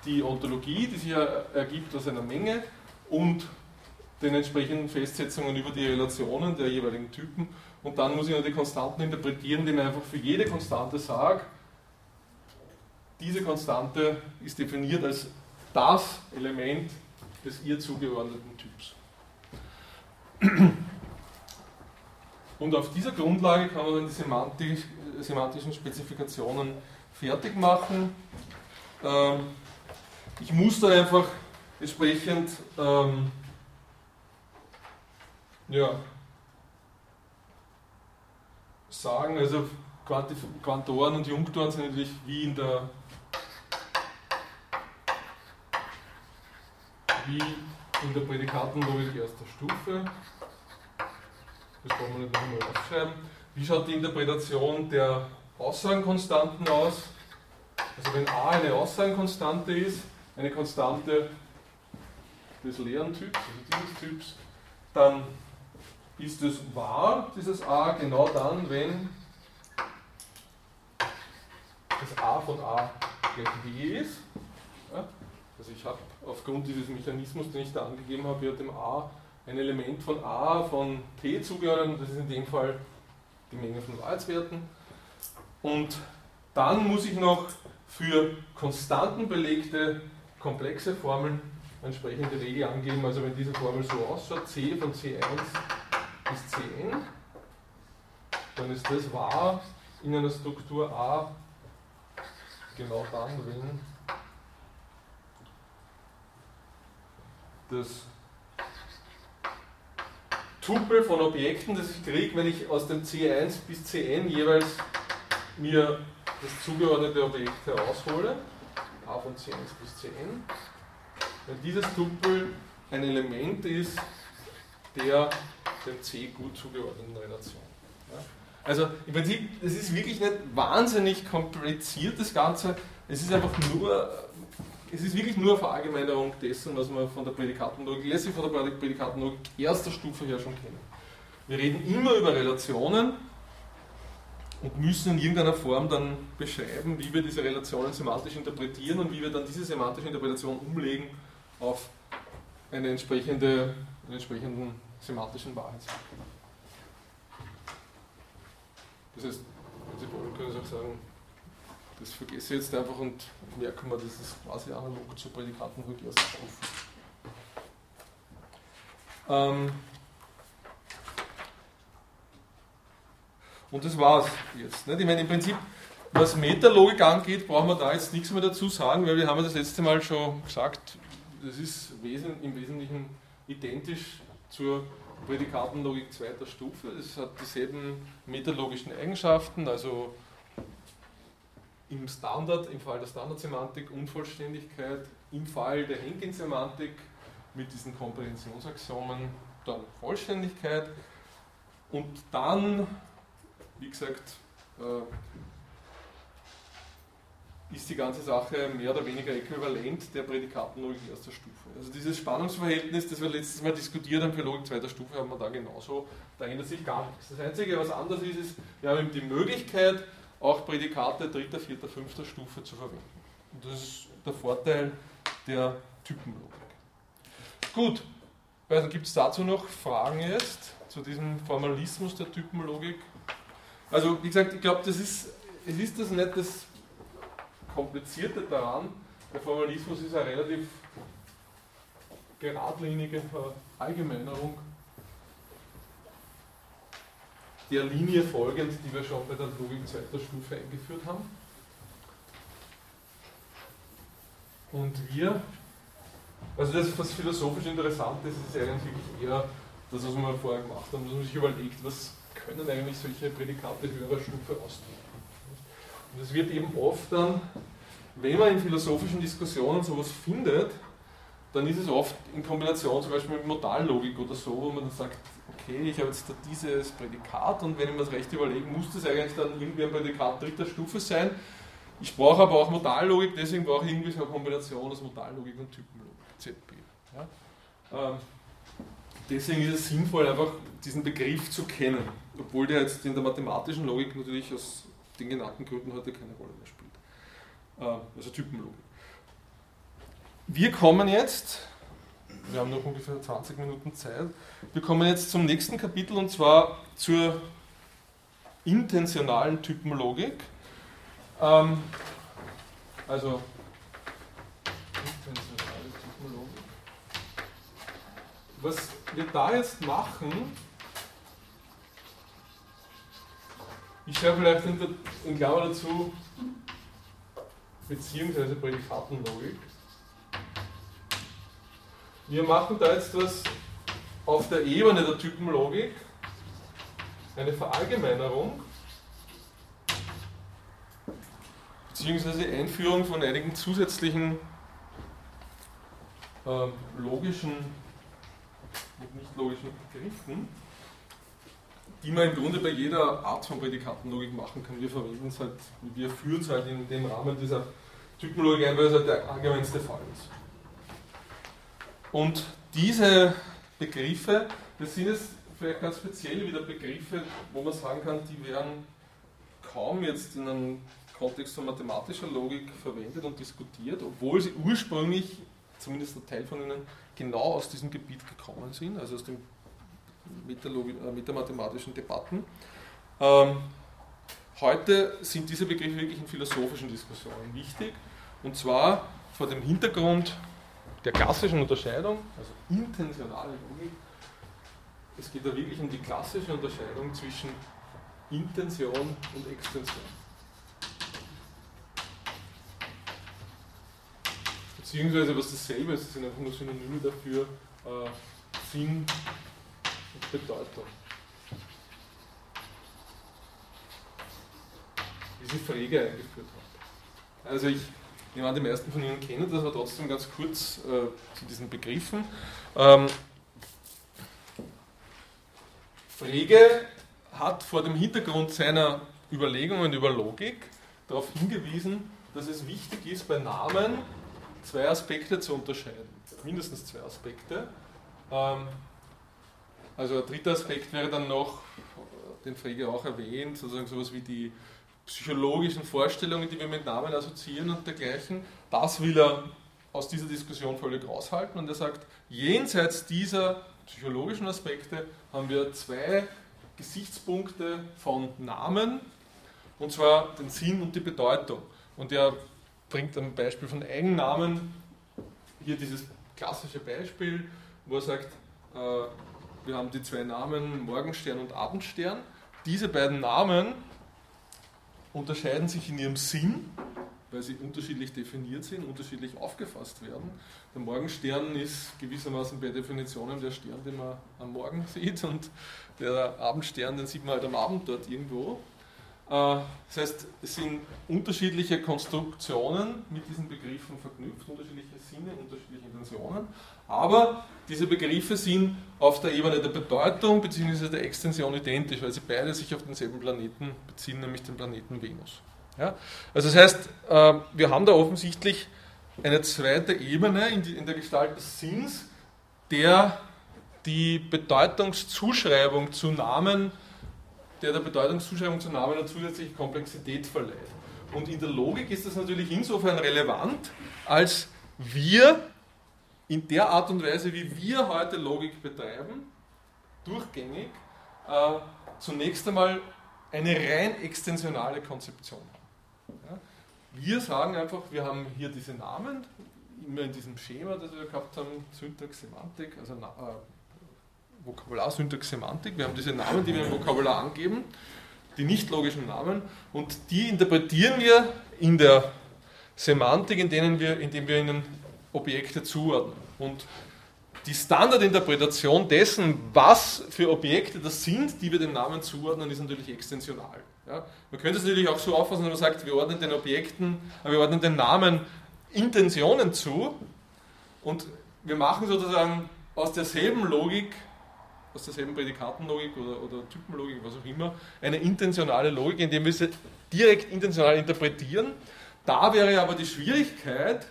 die Ontologie, die sich ergibt aus einer Menge und den entsprechenden Festsetzungen über die Relationen der jeweiligen Typen. Und dann muss ich noch die Konstanten interpretieren, indem ich einfach für jede Konstante sage, diese Konstante ist definiert als das Element des ihr zugeordneten Typs. Und auf dieser Grundlage kann man dann die semantisch, semantischen Spezifikationen fertig machen. Ähm, ich muss dann einfach entsprechend ähm, ja, sagen, also Quantoren und Junktoren sind natürlich wie in der wie in der Prädikatenlogik erster Stufe. Das wollen wir nicht nochmal aufschreiben. Wie schaut die Interpretation der Aussagenkonstanten aus? Also wenn A eine Aussagenkonstante ist, eine Konstante des leeren Typs, also dieses Typs, dann ist es wahr, dieses A, genau dann, wenn das A von A gleich W ist. Ja? Also ich habe aufgrund dieses Mechanismus, den ich da angegeben habe, wird dem A ein Element von A von T zugeordnet das ist in dem Fall die Menge von Wahrheitswerten. Und dann muss ich noch für konstantenbelegte komplexe Formeln entsprechende Regel angeben. Also wenn diese Formel so ausschaut, C von C1 bis Cn, dann ist das wahr in einer Struktur A genau dann, wenn das Tupel von Objekten, das ich kriege, wenn ich aus dem C1 bis Cn jeweils mir das zugeordnete Objekt heraushole, a von C1 bis Cn, wenn dieses Tupel ein Element ist der dem C gut zugeordneten Relation. Ja? Also im Prinzip, es ist wirklich nicht wahnsinnig kompliziert das Ganze, es ist einfach nur es ist wirklich nur eine Verallgemeinerung dessen, was man von der Prädikatenlogik, letztlich von der Prädikatenlogik erster Stufe her schon kennen. Wir reden immer über Relationen und müssen in irgendeiner Form dann beschreiben, wie wir diese Relationen semantisch interpretieren und wie wir dann diese semantische Interpretation umlegen auf eine entsprechende, einen entsprechenden semantischen Wahrheitswert. Das heißt, wenn Sie wollen, können Sie auch sagen, das vergesse ich jetzt einfach und merke mir, das ist quasi analog zur Prädikatenrück erster Stufe. Ähm und das war's jetzt. Nicht? Ich meine, im Prinzip, was Metalogik angeht, brauchen wir da jetzt nichts mehr dazu sagen, weil wir haben das letzte Mal schon gesagt, das ist im Wesentlichen identisch zur Prädikatenlogik zweiter Stufe. Es hat dieselben metalogischen Eigenschaften, also im Standard, im Fall der Standardsemantik Unvollständigkeit, im Fall der Henkin-Semantik mit diesen Komprehensionsaxiomen dann Vollständigkeit und dann, wie gesagt, äh, ist die ganze Sache mehr oder weniger äquivalent der Prädikatenlogik erster Stufe. Also dieses Spannungsverhältnis, das wir letztes Mal diskutiert haben für Logik zweiter Stufe, haben wir da genauso, da ändert sich gar nichts. Das Einzige, was anders ist, ist, wir haben eben die Möglichkeit, auch Prädikate dritter, vierter, fünfter Stufe zu verwenden. Und das ist der Vorteil der Typenlogik. Gut, also gibt es dazu noch Fragen jetzt zu diesem Formalismus der Typenlogik? Also wie gesagt, ich glaube, das ist, es ist das nicht das Komplizierte daran. Der Formalismus ist eine relativ geradlinige Verallgemeinerung der Linie folgend, die wir schon bei der Logik zweiter Stufe eingeführt haben. Und wir, also das, was philosophisch interessant ist, ist eigentlich eher das, was wir vorher gemacht haben, dass man sich überlegt, was können eigentlich solche Prädikate höherer Stufe ausdrücken. Und es wird eben oft dann, wenn man in philosophischen Diskussionen sowas findet, dann ist es oft in Kombination zum Beispiel mit Modallogik oder so, wo man dann sagt, okay, ich habe jetzt da dieses Prädikat und wenn ich mir das recht überlege, muss das eigentlich dann irgendwie ein Prädikat dritter Stufe sein. Ich brauche aber auch Modallogik, deswegen brauche ich irgendwie so eine Kombination aus Modallogik und Typenlogik, ZP. Ja? Ähm, deswegen ist es sinnvoll, einfach diesen Begriff zu kennen, obwohl der jetzt in der mathematischen Logik natürlich aus den genannten Gründen heute keine Rolle mehr spielt. Äh, also Typenlogik. Wir kommen jetzt, wir haben noch ungefähr 20 Minuten Zeit, wir kommen jetzt zum nächsten Kapitel und zwar zur intentionalen Typenlogik. Ähm, also intentionale Typenlogik. Was wir da jetzt machen, ich schreibe vielleicht in, der, in Klammer dazu beziehungsweise Prädikatenlogik. Wir machen da jetzt was auf der Ebene der Typenlogik, eine Verallgemeinerung, beziehungsweise Einführung von einigen zusätzlichen äh, logischen und nicht logischen Begriffen, die man im Grunde bei jeder Art von Prädikatenlogik machen kann. Wir verwenden es halt, wir führen es halt in dem Rahmen dieser Typenlogik ein, weil es halt der allgemeinste Fall ist. Und diese Begriffe, das sind jetzt vielleicht ganz speziell wieder Begriffe, wo man sagen kann, die werden kaum jetzt in einem Kontext von mathematischer Logik verwendet und diskutiert, obwohl sie ursprünglich, zumindest ein Teil von ihnen, genau aus diesem Gebiet gekommen sind, also aus den äh, metamathematischen Debatten. Ähm, heute sind diese Begriffe wirklich in philosophischen Diskussionen wichtig, und zwar vor dem Hintergrund der klassischen Unterscheidung, also intentionale Logik, es geht da wirklich um die klassische Unterscheidung zwischen Intention und Extension. Beziehungsweise was dasselbe ist, das sind einfach nur Synonyme dafür, äh, Sinn und Bedeutung. Wie sie Frege eingeführt hat. Also ich nehme an, die meisten von Ihnen kennen das, aber trotzdem ganz kurz äh, zu diesen Begriffen. Ähm, Frege hat vor dem Hintergrund seiner Überlegungen über Logik darauf hingewiesen, dass es wichtig ist, bei Namen zwei Aspekte zu unterscheiden. Mindestens zwei Aspekte. Ähm, also ein dritter Aspekt wäre dann noch, den Frege auch erwähnt, sozusagen sowas wie die psychologischen Vorstellungen, die wir mit Namen assoziieren und dergleichen, das will er aus dieser Diskussion völlig raushalten und er sagt, jenseits dieser psychologischen Aspekte haben wir zwei Gesichtspunkte von Namen, und zwar den Sinn und die Bedeutung. Und er bringt ein Beispiel von Eigennamen, hier dieses klassische Beispiel, wo er sagt, äh, wir haben die zwei Namen Morgenstern und Abendstern. Diese beiden Namen unterscheiden sich in ihrem Sinn, weil sie unterschiedlich definiert sind, unterschiedlich aufgefasst werden. Der Morgenstern ist gewissermaßen bei Definitionen der Stern, den man am Morgen sieht, und der Abendstern, den sieht man halt am Abend dort irgendwo. Äh, das heißt, es sind unterschiedliche Konstruktionen mit diesen Begriffen verknüpft, unterschiedliche Sinne, unterschiedliche Intentionen, aber diese Begriffe sind auf der Ebene der Bedeutung bzw. der Extension identisch, weil sie beide sich auf denselben Planeten beziehen, nämlich den Planeten Venus. Ja? Also das heißt, äh, wir haben da offensichtlich eine zweite Ebene in der Gestalt des Sinns, der die Bedeutungszuschreibung zu Namen, der der Bedeutungszuschreibung zu Namen eine zusätzliche Komplexität verleiht. Und in der Logik ist das natürlich insofern relevant, als wir in der Art und Weise, wie wir heute Logik betreiben, durchgängig, äh, zunächst einmal eine rein extensionale Konzeption. Ja? Wir sagen einfach, wir haben hier diese Namen, immer in diesem Schema, das wir gehabt haben, Syntax, Semantik, also äh, Vokabular, Syntax, Semantik. Wir haben diese Namen, die wir im Vokabular angeben, die nicht logischen Namen, und die interpretieren wir in der Semantik, in wir, indem wir ihnen Objekte zuordnen. Und die Standardinterpretation dessen, was für Objekte das sind, die wir dem Namen zuordnen, ist natürlich extensional. Ja? Man könnte es natürlich auch so auffassen, wenn man sagt, wir ordnen den Objekten, äh, wir ordnen den Namen Intentionen zu und wir machen sozusagen aus derselben Logik, aus derselben Prädikatenlogik oder, oder Typenlogik, was auch immer, eine intentionale Logik, indem wir sie direkt intentional interpretieren. Da wäre aber die Schwierigkeit,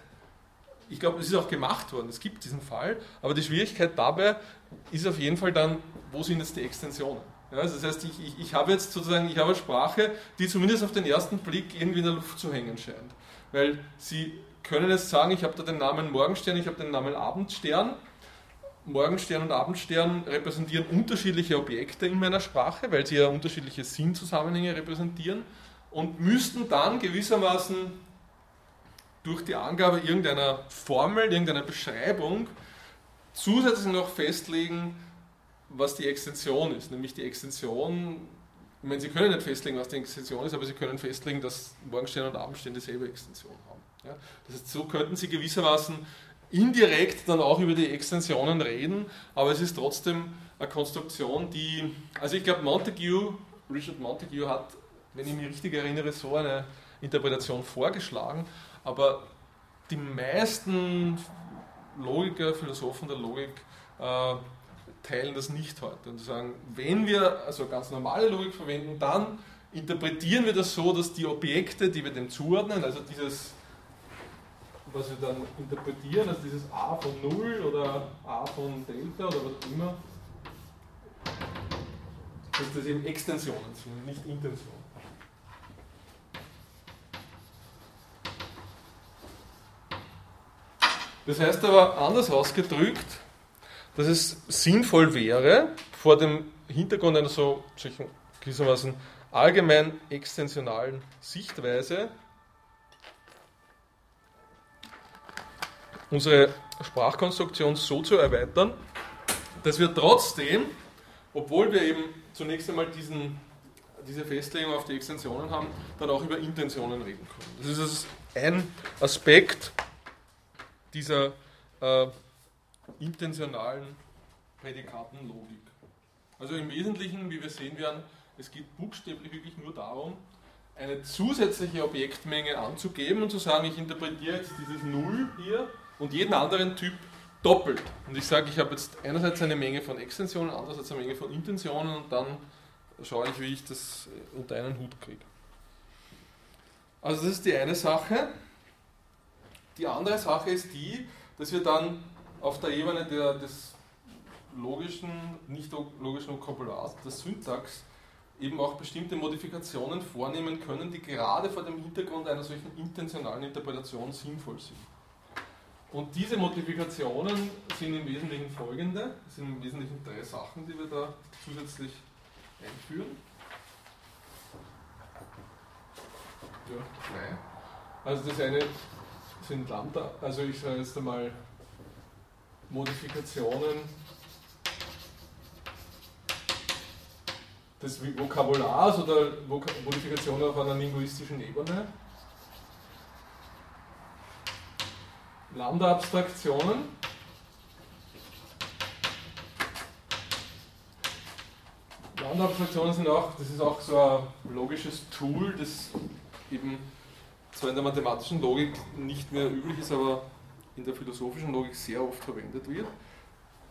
ich glaube, es ist auch gemacht worden, es gibt diesen Fall, aber die Schwierigkeit dabei ist auf jeden Fall dann, wo sind jetzt die Extensionen? Ja, also das heißt, ich, ich, ich habe jetzt sozusagen, ich habe eine Sprache, die zumindest auf den ersten Blick irgendwie in der Luft zu hängen scheint. Weil sie können jetzt sagen, ich habe da den Namen Morgenstern, ich habe den Namen Abendstern. Morgenstern und Abendstern repräsentieren unterschiedliche Objekte in meiner Sprache, weil sie ja unterschiedliche Sinnzusammenhänge repräsentieren und müssten dann gewissermaßen durch die Angabe irgendeiner Formel, irgendeiner Beschreibung zusätzlich noch festlegen, was die Extension ist. Nämlich die Extension, ich meine, Sie können nicht festlegen, was die Extension ist, aber Sie können festlegen, dass Morgenstern und Abendstern dieselbe Extension haben. Ja? Das heißt, so könnten Sie gewissermaßen indirekt dann auch über die Extensionen reden, aber es ist trotzdem eine Konstruktion, die, also ich glaube Montague, Richard Montague hat, wenn ich mich richtig erinnere, so eine Interpretation vorgeschlagen, aber die meisten Logiker, Philosophen der Logik äh, teilen das nicht heute und sagen, wenn wir also ganz normale Logik verwenden, dann interpretieren wir das so, dass die Objekte, die wir dem zuordnen, also dieses, was wir dann interpretieren, also dieses a von 0 oder a von Delta oder was immer, dass das eben Extensionen sind, nicht Intentionen. Das heißt aber anders ausgedrückt, dass es sinnvoll wäre, vor dem Hintergrund einer so gewissermaßen allgemein extensionalen Sichtweise unsere Sprachkonstruktion so zu erweitern, dass wir trotzdem, obwohl wir eben zunächst einmal diesen, diese Festlegung auf die Extensionen haben, dann auch über Intentionen reden können. Das ist ein Aspekt dieser äh, intentionalen Prädikatenlogik. Also im Wesentlichen, wie wir sehen werden, es geht buchstäblich wirklich nur darum, eine zusätzliche Objektmenge anzugeben und zu sagen, ich interpretiere jetzt dieses Null hier und jeden anderen Typ doppelt. Und ich sage, ich habe jetzt einerseits eine Menge von Extensionen, andererseits eine Menge von Intentionen und dann schaue ich, wie ich das unter einen Hut kriege. Also das ist die eine Sache. Die andere Sache ist die, dass wir dann auf der Ebene der, des logischen, nicht logischen Vokabulars, der Syntax, eben auch bestimmte Modifikationen vornehmen können, die gerade vor dem Hintergrund einer solchen intentionalen Interpretation sinnvoll sind. Und diese Modifikationen sind im Wesentlichen folgende, sind im Wesentlichen drei Sachen, die wir da zusätzlich einführen. Ja, drei. Also das eine sind Lambda, also ich sage jetzt einmal Modifikationen des Vokabulars oder Modifikationen auf einer linguistischen Ebene. Lambda-Abstraktionen. Lambda-Abstraktionen sind auch, das ist auch so ein logisches Tool, das eben zwar in der mathematischen Logik nicht mehr üblich ist, aber in der philosophischen Logik sehr oft verwendet wird.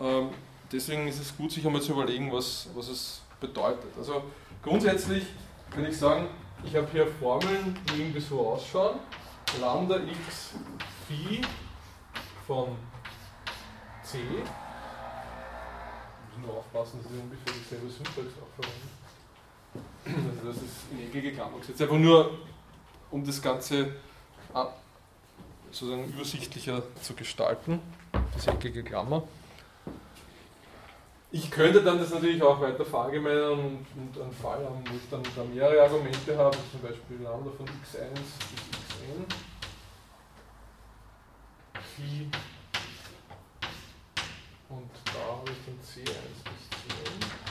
Ähm, deswegen ist es gut, sich einmal zu überlegen, was, was es bedeutet. Also grundsätzlich kann ich sagen, ich habe hier Formeln, die irgendwie so ausschauen. Lambda x Phi von c. Ich muss nur aufpassen, dass ich ungefähr dieselbe Syntax auch verwende. Also das ist in eckige Klammer gesetzt. Einfach nur um das Ganze sozusagen übersichtlicher zu gestalten, diese eckige Klammer. Ich könnte dann das natürlich auch weiter verallgemeinern und, und einen Fall haben, wo ich dann da mehrere Argumente habe, zum Beispiel Lambda von x1 bis xn, Phi und da habe ich dann c1 bis cn.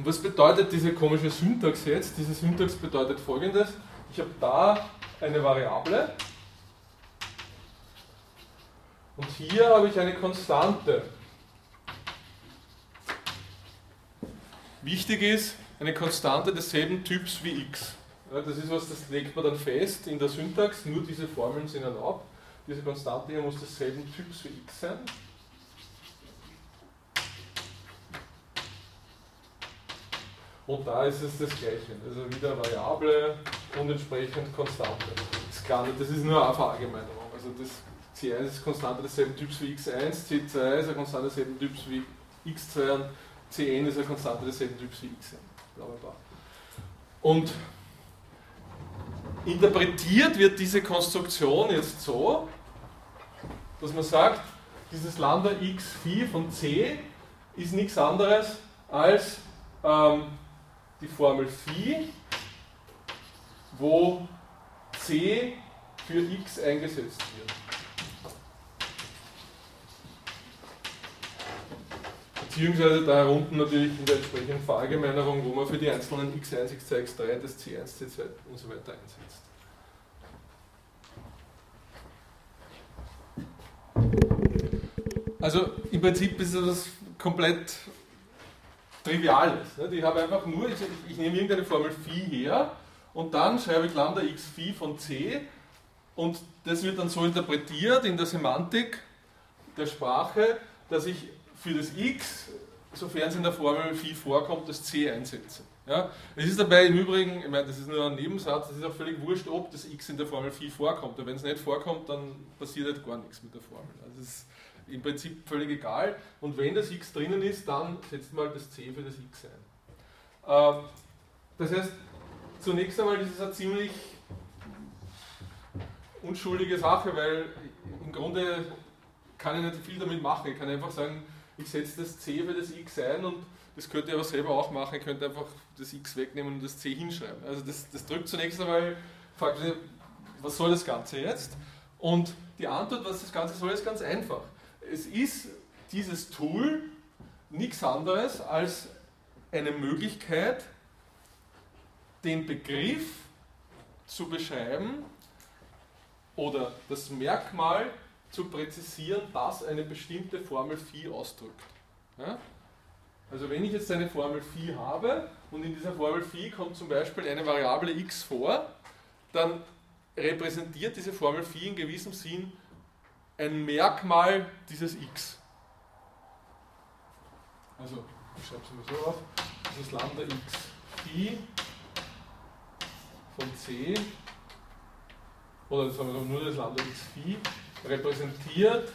Und was bedeutet diese komische Syntax jetzt? Diese Syntax bedeutet folgendes. Ich habe da eine Variable Und hier habe ich eine Konstante. Wichtig ist, eine Konstante desselben Typs wie x. Das ist was, das legt man dann fest in der Syntax, nur diese Formeln sind erlaubt. Diese Konstante hier muss desselben Typs wie x sein. Und da ist es das Gleiche. Also wieder Variable und entsprechend Konstante. Das ist, gar nicht, das ist nur eine Verallgemeinerung. Also das C1 ist Konstante desselben Typs wie x1, C2 ist eine Konstante desselben Typs wie x2 und Cn ist eine Konstante desselben Typs wie xn. Bla bla bla. Und interpretiert wird diese Konstruktion jetzt so, dass man sagt, dieses Lambda x phi von c ist nichts anderes als ähm, die Formel phi, wo c für x eingesetzt wird. Beziehungsweise da unten natürlich in der entsprechenden Verallgemeinerung, wo man für die einzelnen x1, x2, x3 das c1, c2 und so weiter einsetzt. Also im Prinzip ist das komplett Triviales. Ich habe einfach nur, ich, ich nehme irgendeine Formel phi her und dann schreibe ich lambda x phi von c und das wird dann so interpretiert in der Semantik der Sprache, dass ich für das x, sofern es in der Formel phi vorkommt, das c einsetze. Ja, es ist dabei im Übrigen, ich meine, das ist nur ein Nebensatz, es ist auch völlig wurscht, ob das x in der Formel phi vorkommt. Wenn es nicht vorkommt, dann passiert halt gar nichts mit der Formel. Also es ist im Prinzip völlig egal. Und wenn das x drinnen ist, dann setzt man halt das c für das x ein. Ähm, das heißt, zunächst einmal ist es eine ziemlich unschuldige Sache, weil im Grunde kann ich nicht viel damit machen. Ich kann einfach sagen, ich setze das c für das x ein und das könnt ihr aber selber auch machen. Ihr könnt einfach das x wegnehmen und das c hinschreiben. Also das, das drückt zunächst einmal, fragt was soll das Ganze jetzt? Und die Antwort, was das Ganze soll, ist ganz einfach. Es ist dieses Tool nichts anderes als eine Möglichkeit, den Begriff zu beschreiben oder das Merkmal zu präzisieren, das eine bestimmte Formel phi ausdrückt. Ja? Also wenn ich jetzt eine Formel phi habe und in dieser Formel phi kommt zum Beispiel eine Variable x vor, dann repräsentiert diese Formel phi in gewissem Sinn ein Merkmal dieses x. Also, ich schreibe es mal so auf, dieses Lambda x. Phi von c, oder sagen wir nur das Lambda x phi, repräsentiert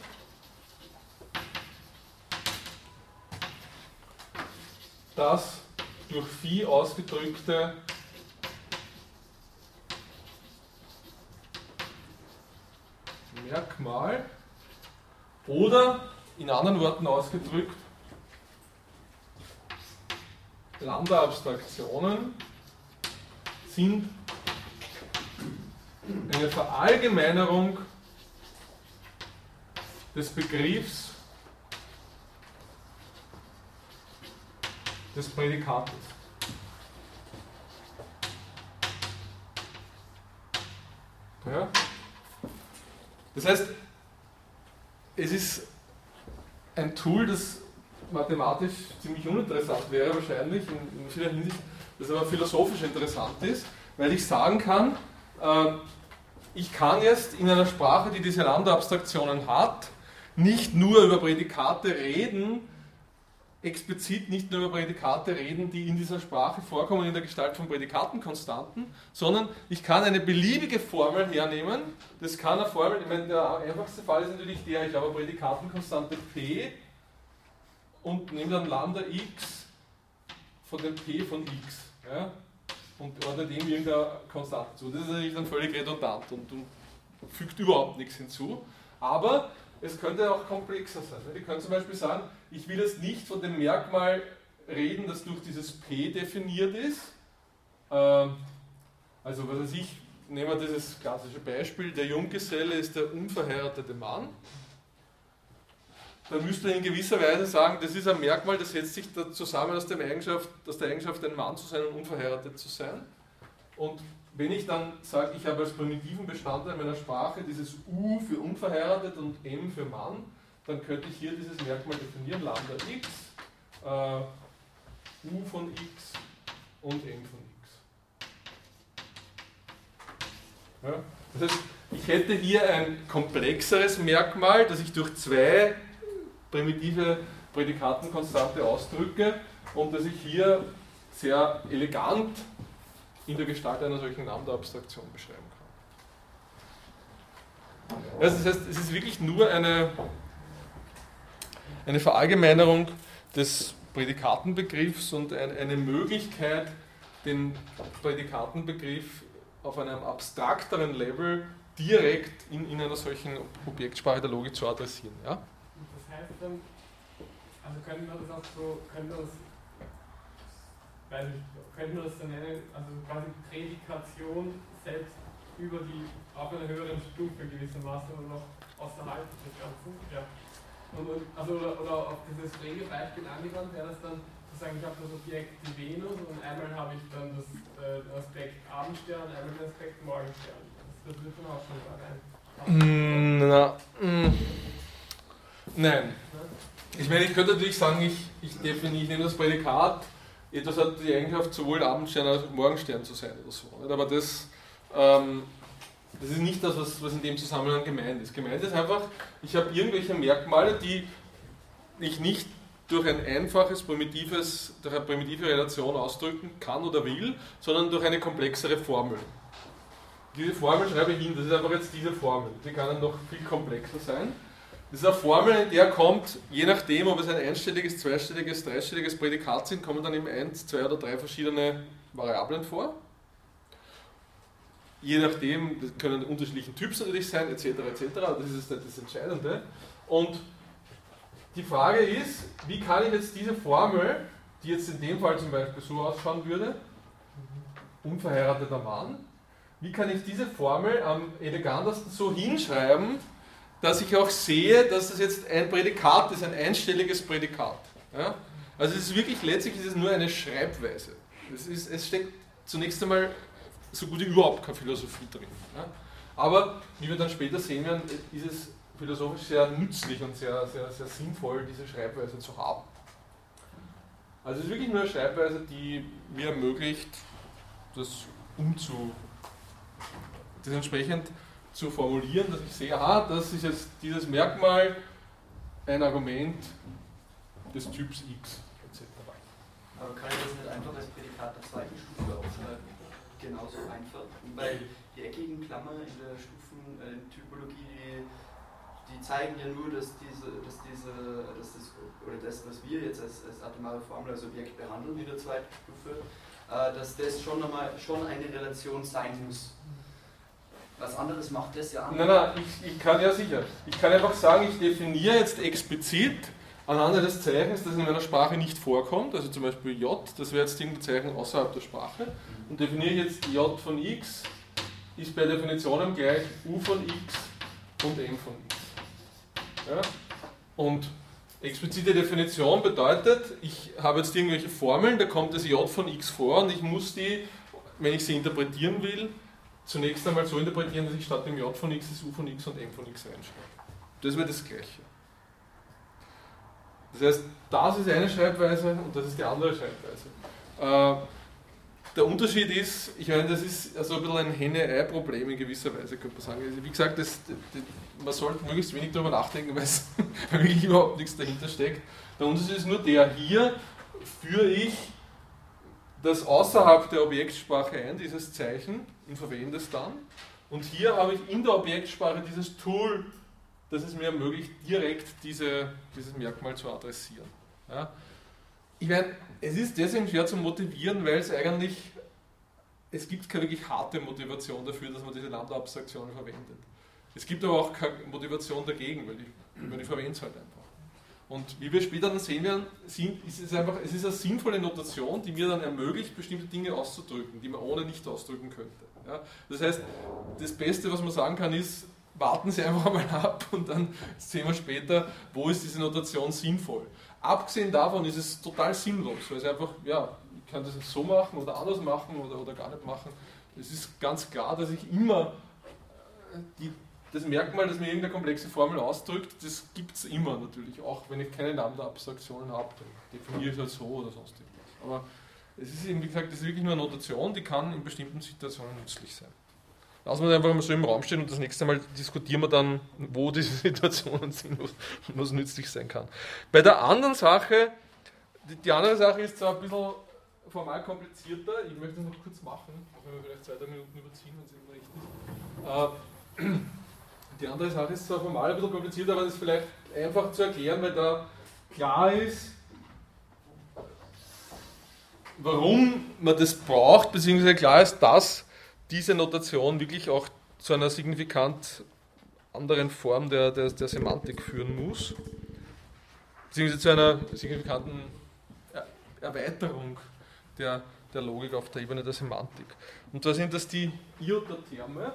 das durch Phi ausgedrückte Merkmal oder in anderen Worten ausgedrückt, Lambda-Abstraktionen sind eine Verallgemeinerung des Begriffs des Prädikates. Ja? Das heißt, es ist ein Tool, das mathematisch ziemlich uninteressant wäre, wahrscheinlich in, in vieler Hinsicht, das aber philosophisch interessant ist, weil ich sagen kann, äh, ich kann jetzt in einer Sprache, die diese Lambda-Abstraktionen hat, nicht nur über Prädikate reden, explizit nicht nur über Prädikate reden, die in dieser Sprache vorkommen in der Gestalt von Prädikatenkonstanten, sondern ich kann eine beliebige Formel hernehmen. Das kann eine Formel, ich meine, der einfachste Fall ist natürlich der, ich habe eine Prädikatenkonstante p und nehme dann Lambda x von dem p von x ja, und ordne dem irgendeine Konstante zu. Das ist natürlich dann völlig redundant und, und fügt überhaupt nichts hinzu. Aber es könnte auch komplexer sein. Ich könnte zum Beispiel sagen, ich will jetzt nicht von dem Merkmal reden, das durch dieses P definiert ist. Ähm, also, was weiß ich, nehmen wir dieses klassische Beispiel, der Junggeselle ist der unverheiratete Mann. Dann müsste er in gewisser Weise sagen, das ist ein Merkmal, das setzt sich da zusammen aus, dem Eigenschaft, aus der Eigenschaft, ein Mann zu sein und unverheiratet zu sein. Und wenn ich dann sage, ich habe als primitiven Bestandteil meiner Sprache dieses U für unverheiratet und M für Mann, dann könnte ich hier dieses Merkmal definieren, Lambda x, äh, U von x und M von x. Ja? Das heißt, ich hätte hier ein komplexeres Merkmal, das ich durch zwei primitive Prädikatenkonstante ausdrücke und das ich hier sehr elegant in der Gestalt einer solchen Lambda-Abstraktion beschreiben kann. Also das heißt, es ist wirklich nur eine, eine Verallgemeinerung des Prädikatenbegriffs und eine Möglichkeit, den Prädikatenbegriff auf einem abstrakteren Level direkt in, in einer solchen Objektsprache der Logik zu adressieren. Ja? Das heißt dann, also können wir das auch so, können wir das, weiß ich, können wir das so nennen, also quasi Prädikation selbst über die, auf einer höheren Stufe gewissermaßen oder noch außerhalb des Ganzen. Ja. Und, und, also oder, oder auf dieses Regelbeispiel angewandt wäre das dann sozusagen, ich habe das Objekt die Venus und einmal habe ich dann das, äh, Aspekt Abendstern, einmal den Aspekt Morgenstern. Das, das wird dann auch schon da rein. Mm, na, mm. Nein. Ich meine, ich könnte natürlich sagen, ich, ich definiere, ich nehme das Prädikat, etwas hat die Eigenschaft, sowohl Abendstern als auch Morgenstern zu sein oder so. Nicht? Aber das, ähm, das ist nicht das, was, was in dem Zusammenhang gemeint ist. Gemeint ist einfach, ich habe irgendwelche Merkmale, die ich nicht durch ein einfaches, primitives, durch eine primitive Relation ausdrücken kann oder will, sondern durch eine komplexere Formel. Diese Formel schreibe ich hin, das ist einfach jetzt diese Formel. Die kann dann noch viel komplexer sein. Das ist eine Formel, in der kommt, je nachdem, ob es ein einstelliges, zweistelliges, dreistelliges Prädikat sind, kommen dann eben eins, zwei oder drei verschiedene Variablen vor. Je nachdem, das können unterschiedlichen Typs natürlich sein, etc. etc. Das ist das Entscheidende. Und die Frage ist, wie kann ich jetzt diese Formel, die jetzt in dem Fall zum Beispiel so ausschauen würde, unverheirateter Mann, wie kann ich diese Formel am elegantesten so hinschreiben, dass ich auch sehe, dass das jetzt ein Prädikat ist, ein einstelliges Prädikat. Ja? Also es ist wirklich, letztlich ist es nur eine Schreibweise. Es, ist, es steckt zunächst einmal so gut wie überhaupt keine Philosophie drin. Ja? Aber wie wir dann später sehen werden, ist es philosophisch sehr nützlich und sehr, sehr, sehr sinnvoll, diese Schreibweise zu haben. Also es ist wirklich nur eine Schreibweise, die mir ermöglicht, das umzu, das entsprechend zu formulieren, dass ich sehe, aha, das ist jetzt dieses Merkmal, ein Argument des Typs X, etc. Aber kann ich das nicht einfach als Prädikat der zweiten Stufe aufschreiben? Genauso einfach. Weil die eckigen Klammern in der Stufentypologie, die zeigen ja nur, dass diese, dass diese, dass das, oder das, was wir jetzt als, als atomare Formel, als Objekt behandeln in der zweiten Stufe, äh, dass das schon einmal schon eine Relation sein muss. Was anderes macht das ja Nein, nein, ich, ich kann ja sicher. Ich kann einfach sagen, ich definiere jetzt explizit anhand eines Zeichens, das in meiner Sprache nicht vorkommt, also zum Beispiel J, das wäre jetzt irgendein Zeichen außerhalb der Sprache, und definiere jetzt J von x ist per Definition gleich U von x und M von x. Ja? Und explizite Definition bedeutet, ich habe jetzt irgendwelche Formeln, da kommt das J von x vor und ich muss die, wenn ich sie interpretieren will, zunächst einmal so interpretieren, dass ich statt dem J von x das U von x und M von x reinschreibe. Das wäre das Gleiche. Das heißt, das ist eine Schreibweise und das ist die andere Schreibweise. Äh, der Unterschied ist, ich meine, das ist also ein bisschen ein Henne-Ei-Problem in gewisser Weise, könnte man sagen. Also wie gesagt, das, das, man sollte möglichst wenig darüber nachdenken, weil, es, wirklich überhaupt nichts dahinter steckt. Der Unterschied ist nur der, hier führe ich das außerhalb der Objektsprache ein, dieses Zeichen, und verwende es dann. Und hier habe ich in der Objektsprache dieses Tool, das es mir ermöglicht, direkt diese, dieses Merkmal zu adressieren. Ja? Ich meine, es ist deswegen schwer zu motivieren, weil es eigentlich, es gibt keine wirklich harte Motivation dafür, dass man diese Lambda-Abstraktion verwendet. Es gibt aber auch keine Motivation dagegen, weil ich, ich verwende es halt einfach. Und wie wir später dann sehen werden, ist es einfach, es ist eine sinnvolle Notation, die mir dann ermöglicht, bestimmte Dinge auszudrücken, die man ohne nicht ausdrücken könnte. Ja? Das heißt, das Beste, was man sagen kann, ist, warten Sie einfach mal ab und dann sehen wir später, wo ist diese Notation sinnvoll. Abgesehen davon ist es total sinnlos, weil es einfach, ja, ich kann das jetzt so machen oder anders machen oder, oder gar nicht machen. Es ist ganz klar, dass ich immer äh, die, das Merkmal, dass mir irgendeine komplexe Formel ausdrückt, das gibt es immer natürlich, auch wenn ich keine Lambda-Abstraktionen habe, definiere ich es halt so oder sonst irgendwas. Aber es ist eben, wie gesagt, das ist wirklich nur eine Notation, die kann in bestimmten Situationen nützlich sein. Lassen wir das einfach mal so im Raum stehen und das nächste Mal diskutieren wir dann, wo diese Situationen sind, was nützlich sein kann. Bei der anderen Sache, die, die andere Sache ist zwar ein bisschen formal komplizierter, ich möchte es noch kurz machen, auch wenn wir vielleicht zwei, drei Minuten überziehen, wenn es eben recht ist. Äh, die andere Sache ist zwar formal ein bisschen komplizierter, aber das ist vielleicht einfach zu erklären, weil da klar ist, warum man das braucht, beziehungsweise klar ist, dass diese Notation wirklich auch zu einer signifikant anderen Form der, der, der Semantik führen muss, beziehungsweise zu einer signifikanten Erweiterung der, der Logik auf der Ebene der Semantik. Und zwar sind das die Iota-Terme.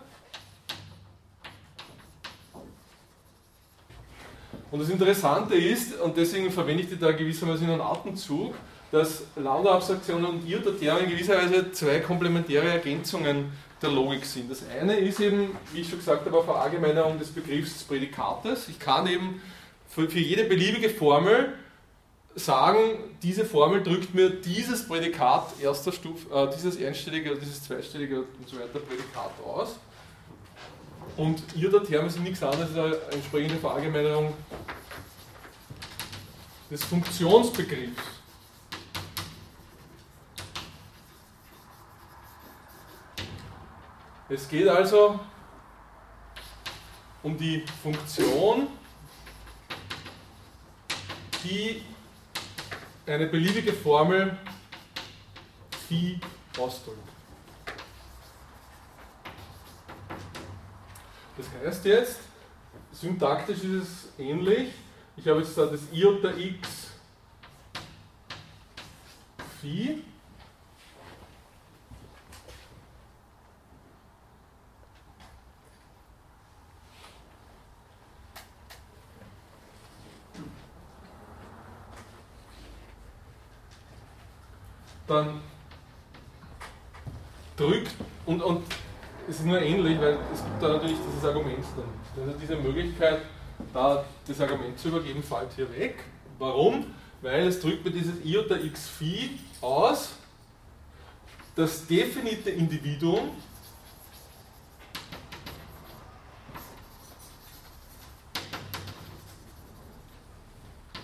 Und das Interessante ist, und deswegen verwende ich die da gewissermaßen in einem Atemzug, dass Lambda-Abstraktionen und Iota-Terme in gewisser Weise zwei komplementäre Ergänzungen der Logik sind. Das eine ist eben, wie ich schon gesagt habe, eine Verallgemeinerung des Begriffs des Prädikates. Ich kann eben für, für jede beliebige Formel sagen, diese Formel drückt mir dieses Prädikat erster Stufe, äh, dieses einstellige, dieses zweistellige und so weiter Prädikat aus. Und Iota-Terme sind nichts anderes als eine entsprechende Verallgemeinerung des Funktionsbegriffs. Es geht also um die Funktion, die eine beliebige Formel phi ausdrückt. Das heißt jetzt, syntaktisch ist es ähnlich. Ich habe jetzt da das Iota x phi dann drückt und, und es ist nur ähnlich, weil es gibt da natürlich dieses Argument dann. Also diese Möglichkeit, da das Argument zu übergeben, fällt hier weg. Warum? Weil es drückt mir dieses Iota x phi aus, das definite Individuum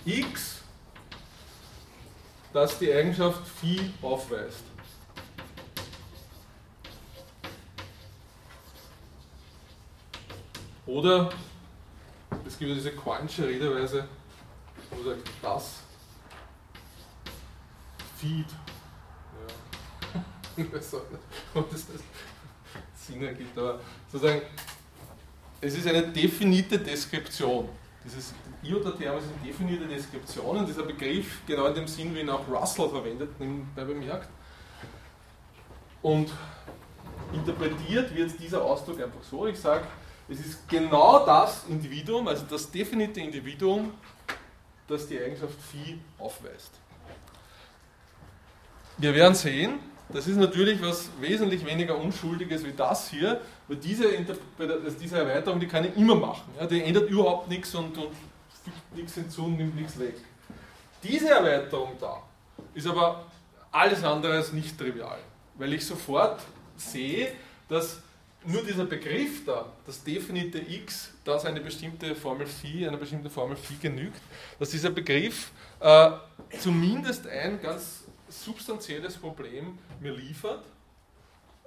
x das die Eigenschaft Phi aufweist. Oder es gibt ja diese quantische Redeweise, wo man sagt, das Feed. Ja. Ich weiß auch nicht, ob das, das Sinn ergibt, aber sozusagen, es ist eine definite Deskription. Dieses Iota-Term ist eine definierte Deskription und dieser Begriff genau in dem Sinn, wie ihn auch Russell verwendet, nebenbei bemerkt. Und interpretiert wird dieser Ausdruck einfach so, ich sage, es ist genau das Individuum, also das definite Individuum, das die Eigenschaft Phi aufweist. Wir werden sehen, das ist natürlich was wesentlich weniger Unschuldiges wie das hier, weil diese, also diese Erweiterung, die kann ich immer machen. Ja, die ändert überhaupt nichts und, und fügt nichts hinzu und nimmt nichts weg. Diese Erweiterung da ist aber alles andere als nicht trivial, weil ich sofort sehe, dass nur dieser Begriff da, das definite x, das eine bestimmte Formel phi, eine bestimmte Formel phi genügt, dass dieser Begriff äh, zumindest ein ganz substanzielles Problem mir liefert.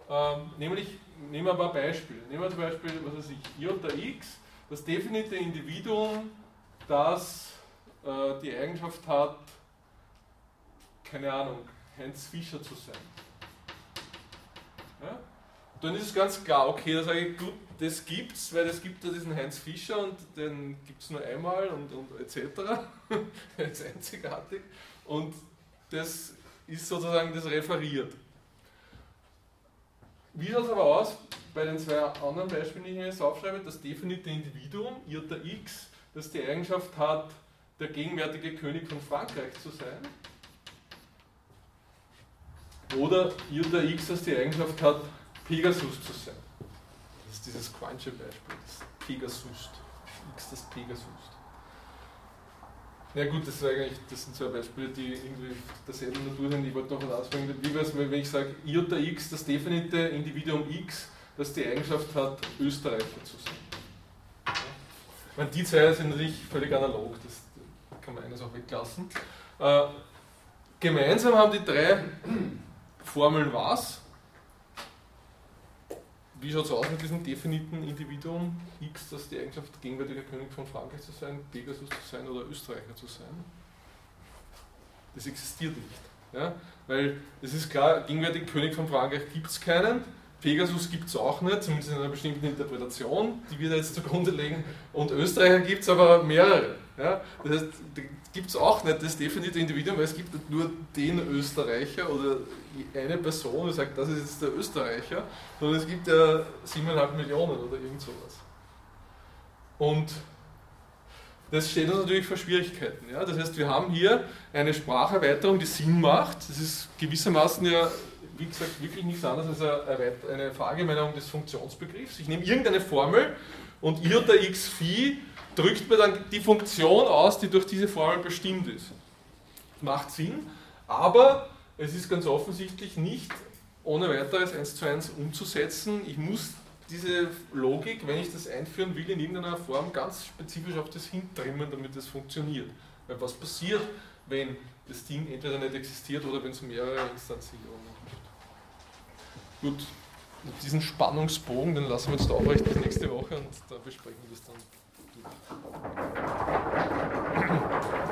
Ähm, nämlich, nehmen wir ein paar Beispiele. Nehmen wir zum Beispiel, was weiß ich, Iota x, das definite Individuum, das äh, die Eigenschaft hat, keine Ahnung, Heinz Fischer zu sein. Ja? Dann ist es ganz klar, okay, da sage ich, gut, das gibt's, weil es gibt da diesen Heinz Fischer und den gibt es nur einmal und, und etc. der ist einzigartig. Und das ist sozusagen das referiert. Wie schaut es aber aus bei den zwei anderen Beispielen, die ich jetzt aufschreibe? Das definite Individuum, Iota x, das die Eigenschaft hat, der gegenwärtige König von Frankreich zu sein. Oder Iota x, das die Eigenschaft hat, Pegasus zu sein. Das ist dieses Quanche Beispiel, das Pegasus, x das Pegasus. Ja gut, das, eigentlich, das sind zwei Beispiele, die irgendwie derselben Natur sind. Ich wollte noch was ausbringen. Wie wäre es, wenn ich sage, Iota x, das definite Individuum x, das die Eigenschaft hat, Österreicher zu sein. Meine, die zwei sind natürlich völlig analog, das kann man eines auch weglassen. Äh, gemeinsam haben die drei Formeln was? Wie schaut es aus mit diesem definiten Individuum X, das die Eigenschaft gegenwärtiger König von Frankreich zu sein, Pegasus zu sein oder Österreicher zu sein? Das existiert nicht. Ja? Weil es ist klar, gegenwärtig König von Frankreich gibt es keinen, Pegasus gibt es auch nicht, zumindest in einer bestimmten Interpretation, die wir da jetzt zugrunde legen. Und Österreicher gibt es aber mehrere. Ja? Das heißt, gibt es auch nicht das definitive Individuum, weil es gibt nur den Österreicher oder eine Person, die sagt, das ist jetzt der Österreicher, sondern es gibt ja 7,5 Millionen oder irgend sowas. Und das steht uns natürlich vor Schwierigkeiten. Ja? Das heißt, wir haben hier eine Spracherweiterung, die Sinn macht. Das ist gewissermaßen ja wie gesagt, wirklich nichts anderes als eine Verallgemeinerung des Funktionsbegriffs. Ich nehme irgendeine Formel und iota x phi drückt mir dann die Funktion aus, die durch diese Formel bestimmt ist. Macht Sinn, aber es ist ganz offensichtlich nicht ohne weiteres eins zu eins umzusetzen. Ich muss diese Logik, wenn ich das einführen will, in irgendeiner Form ganz spezifisch auf das hintrimmen, damit das funktioniert. Weil was passiert, wenn das Ding entweder nicht existiert oder wenn es mehrere Instanzierungen Gut, diesen Spannungsbogen, den lassen wir jetzt aufrecht bis nächste Woche und da besprechen wir das dann. フッ。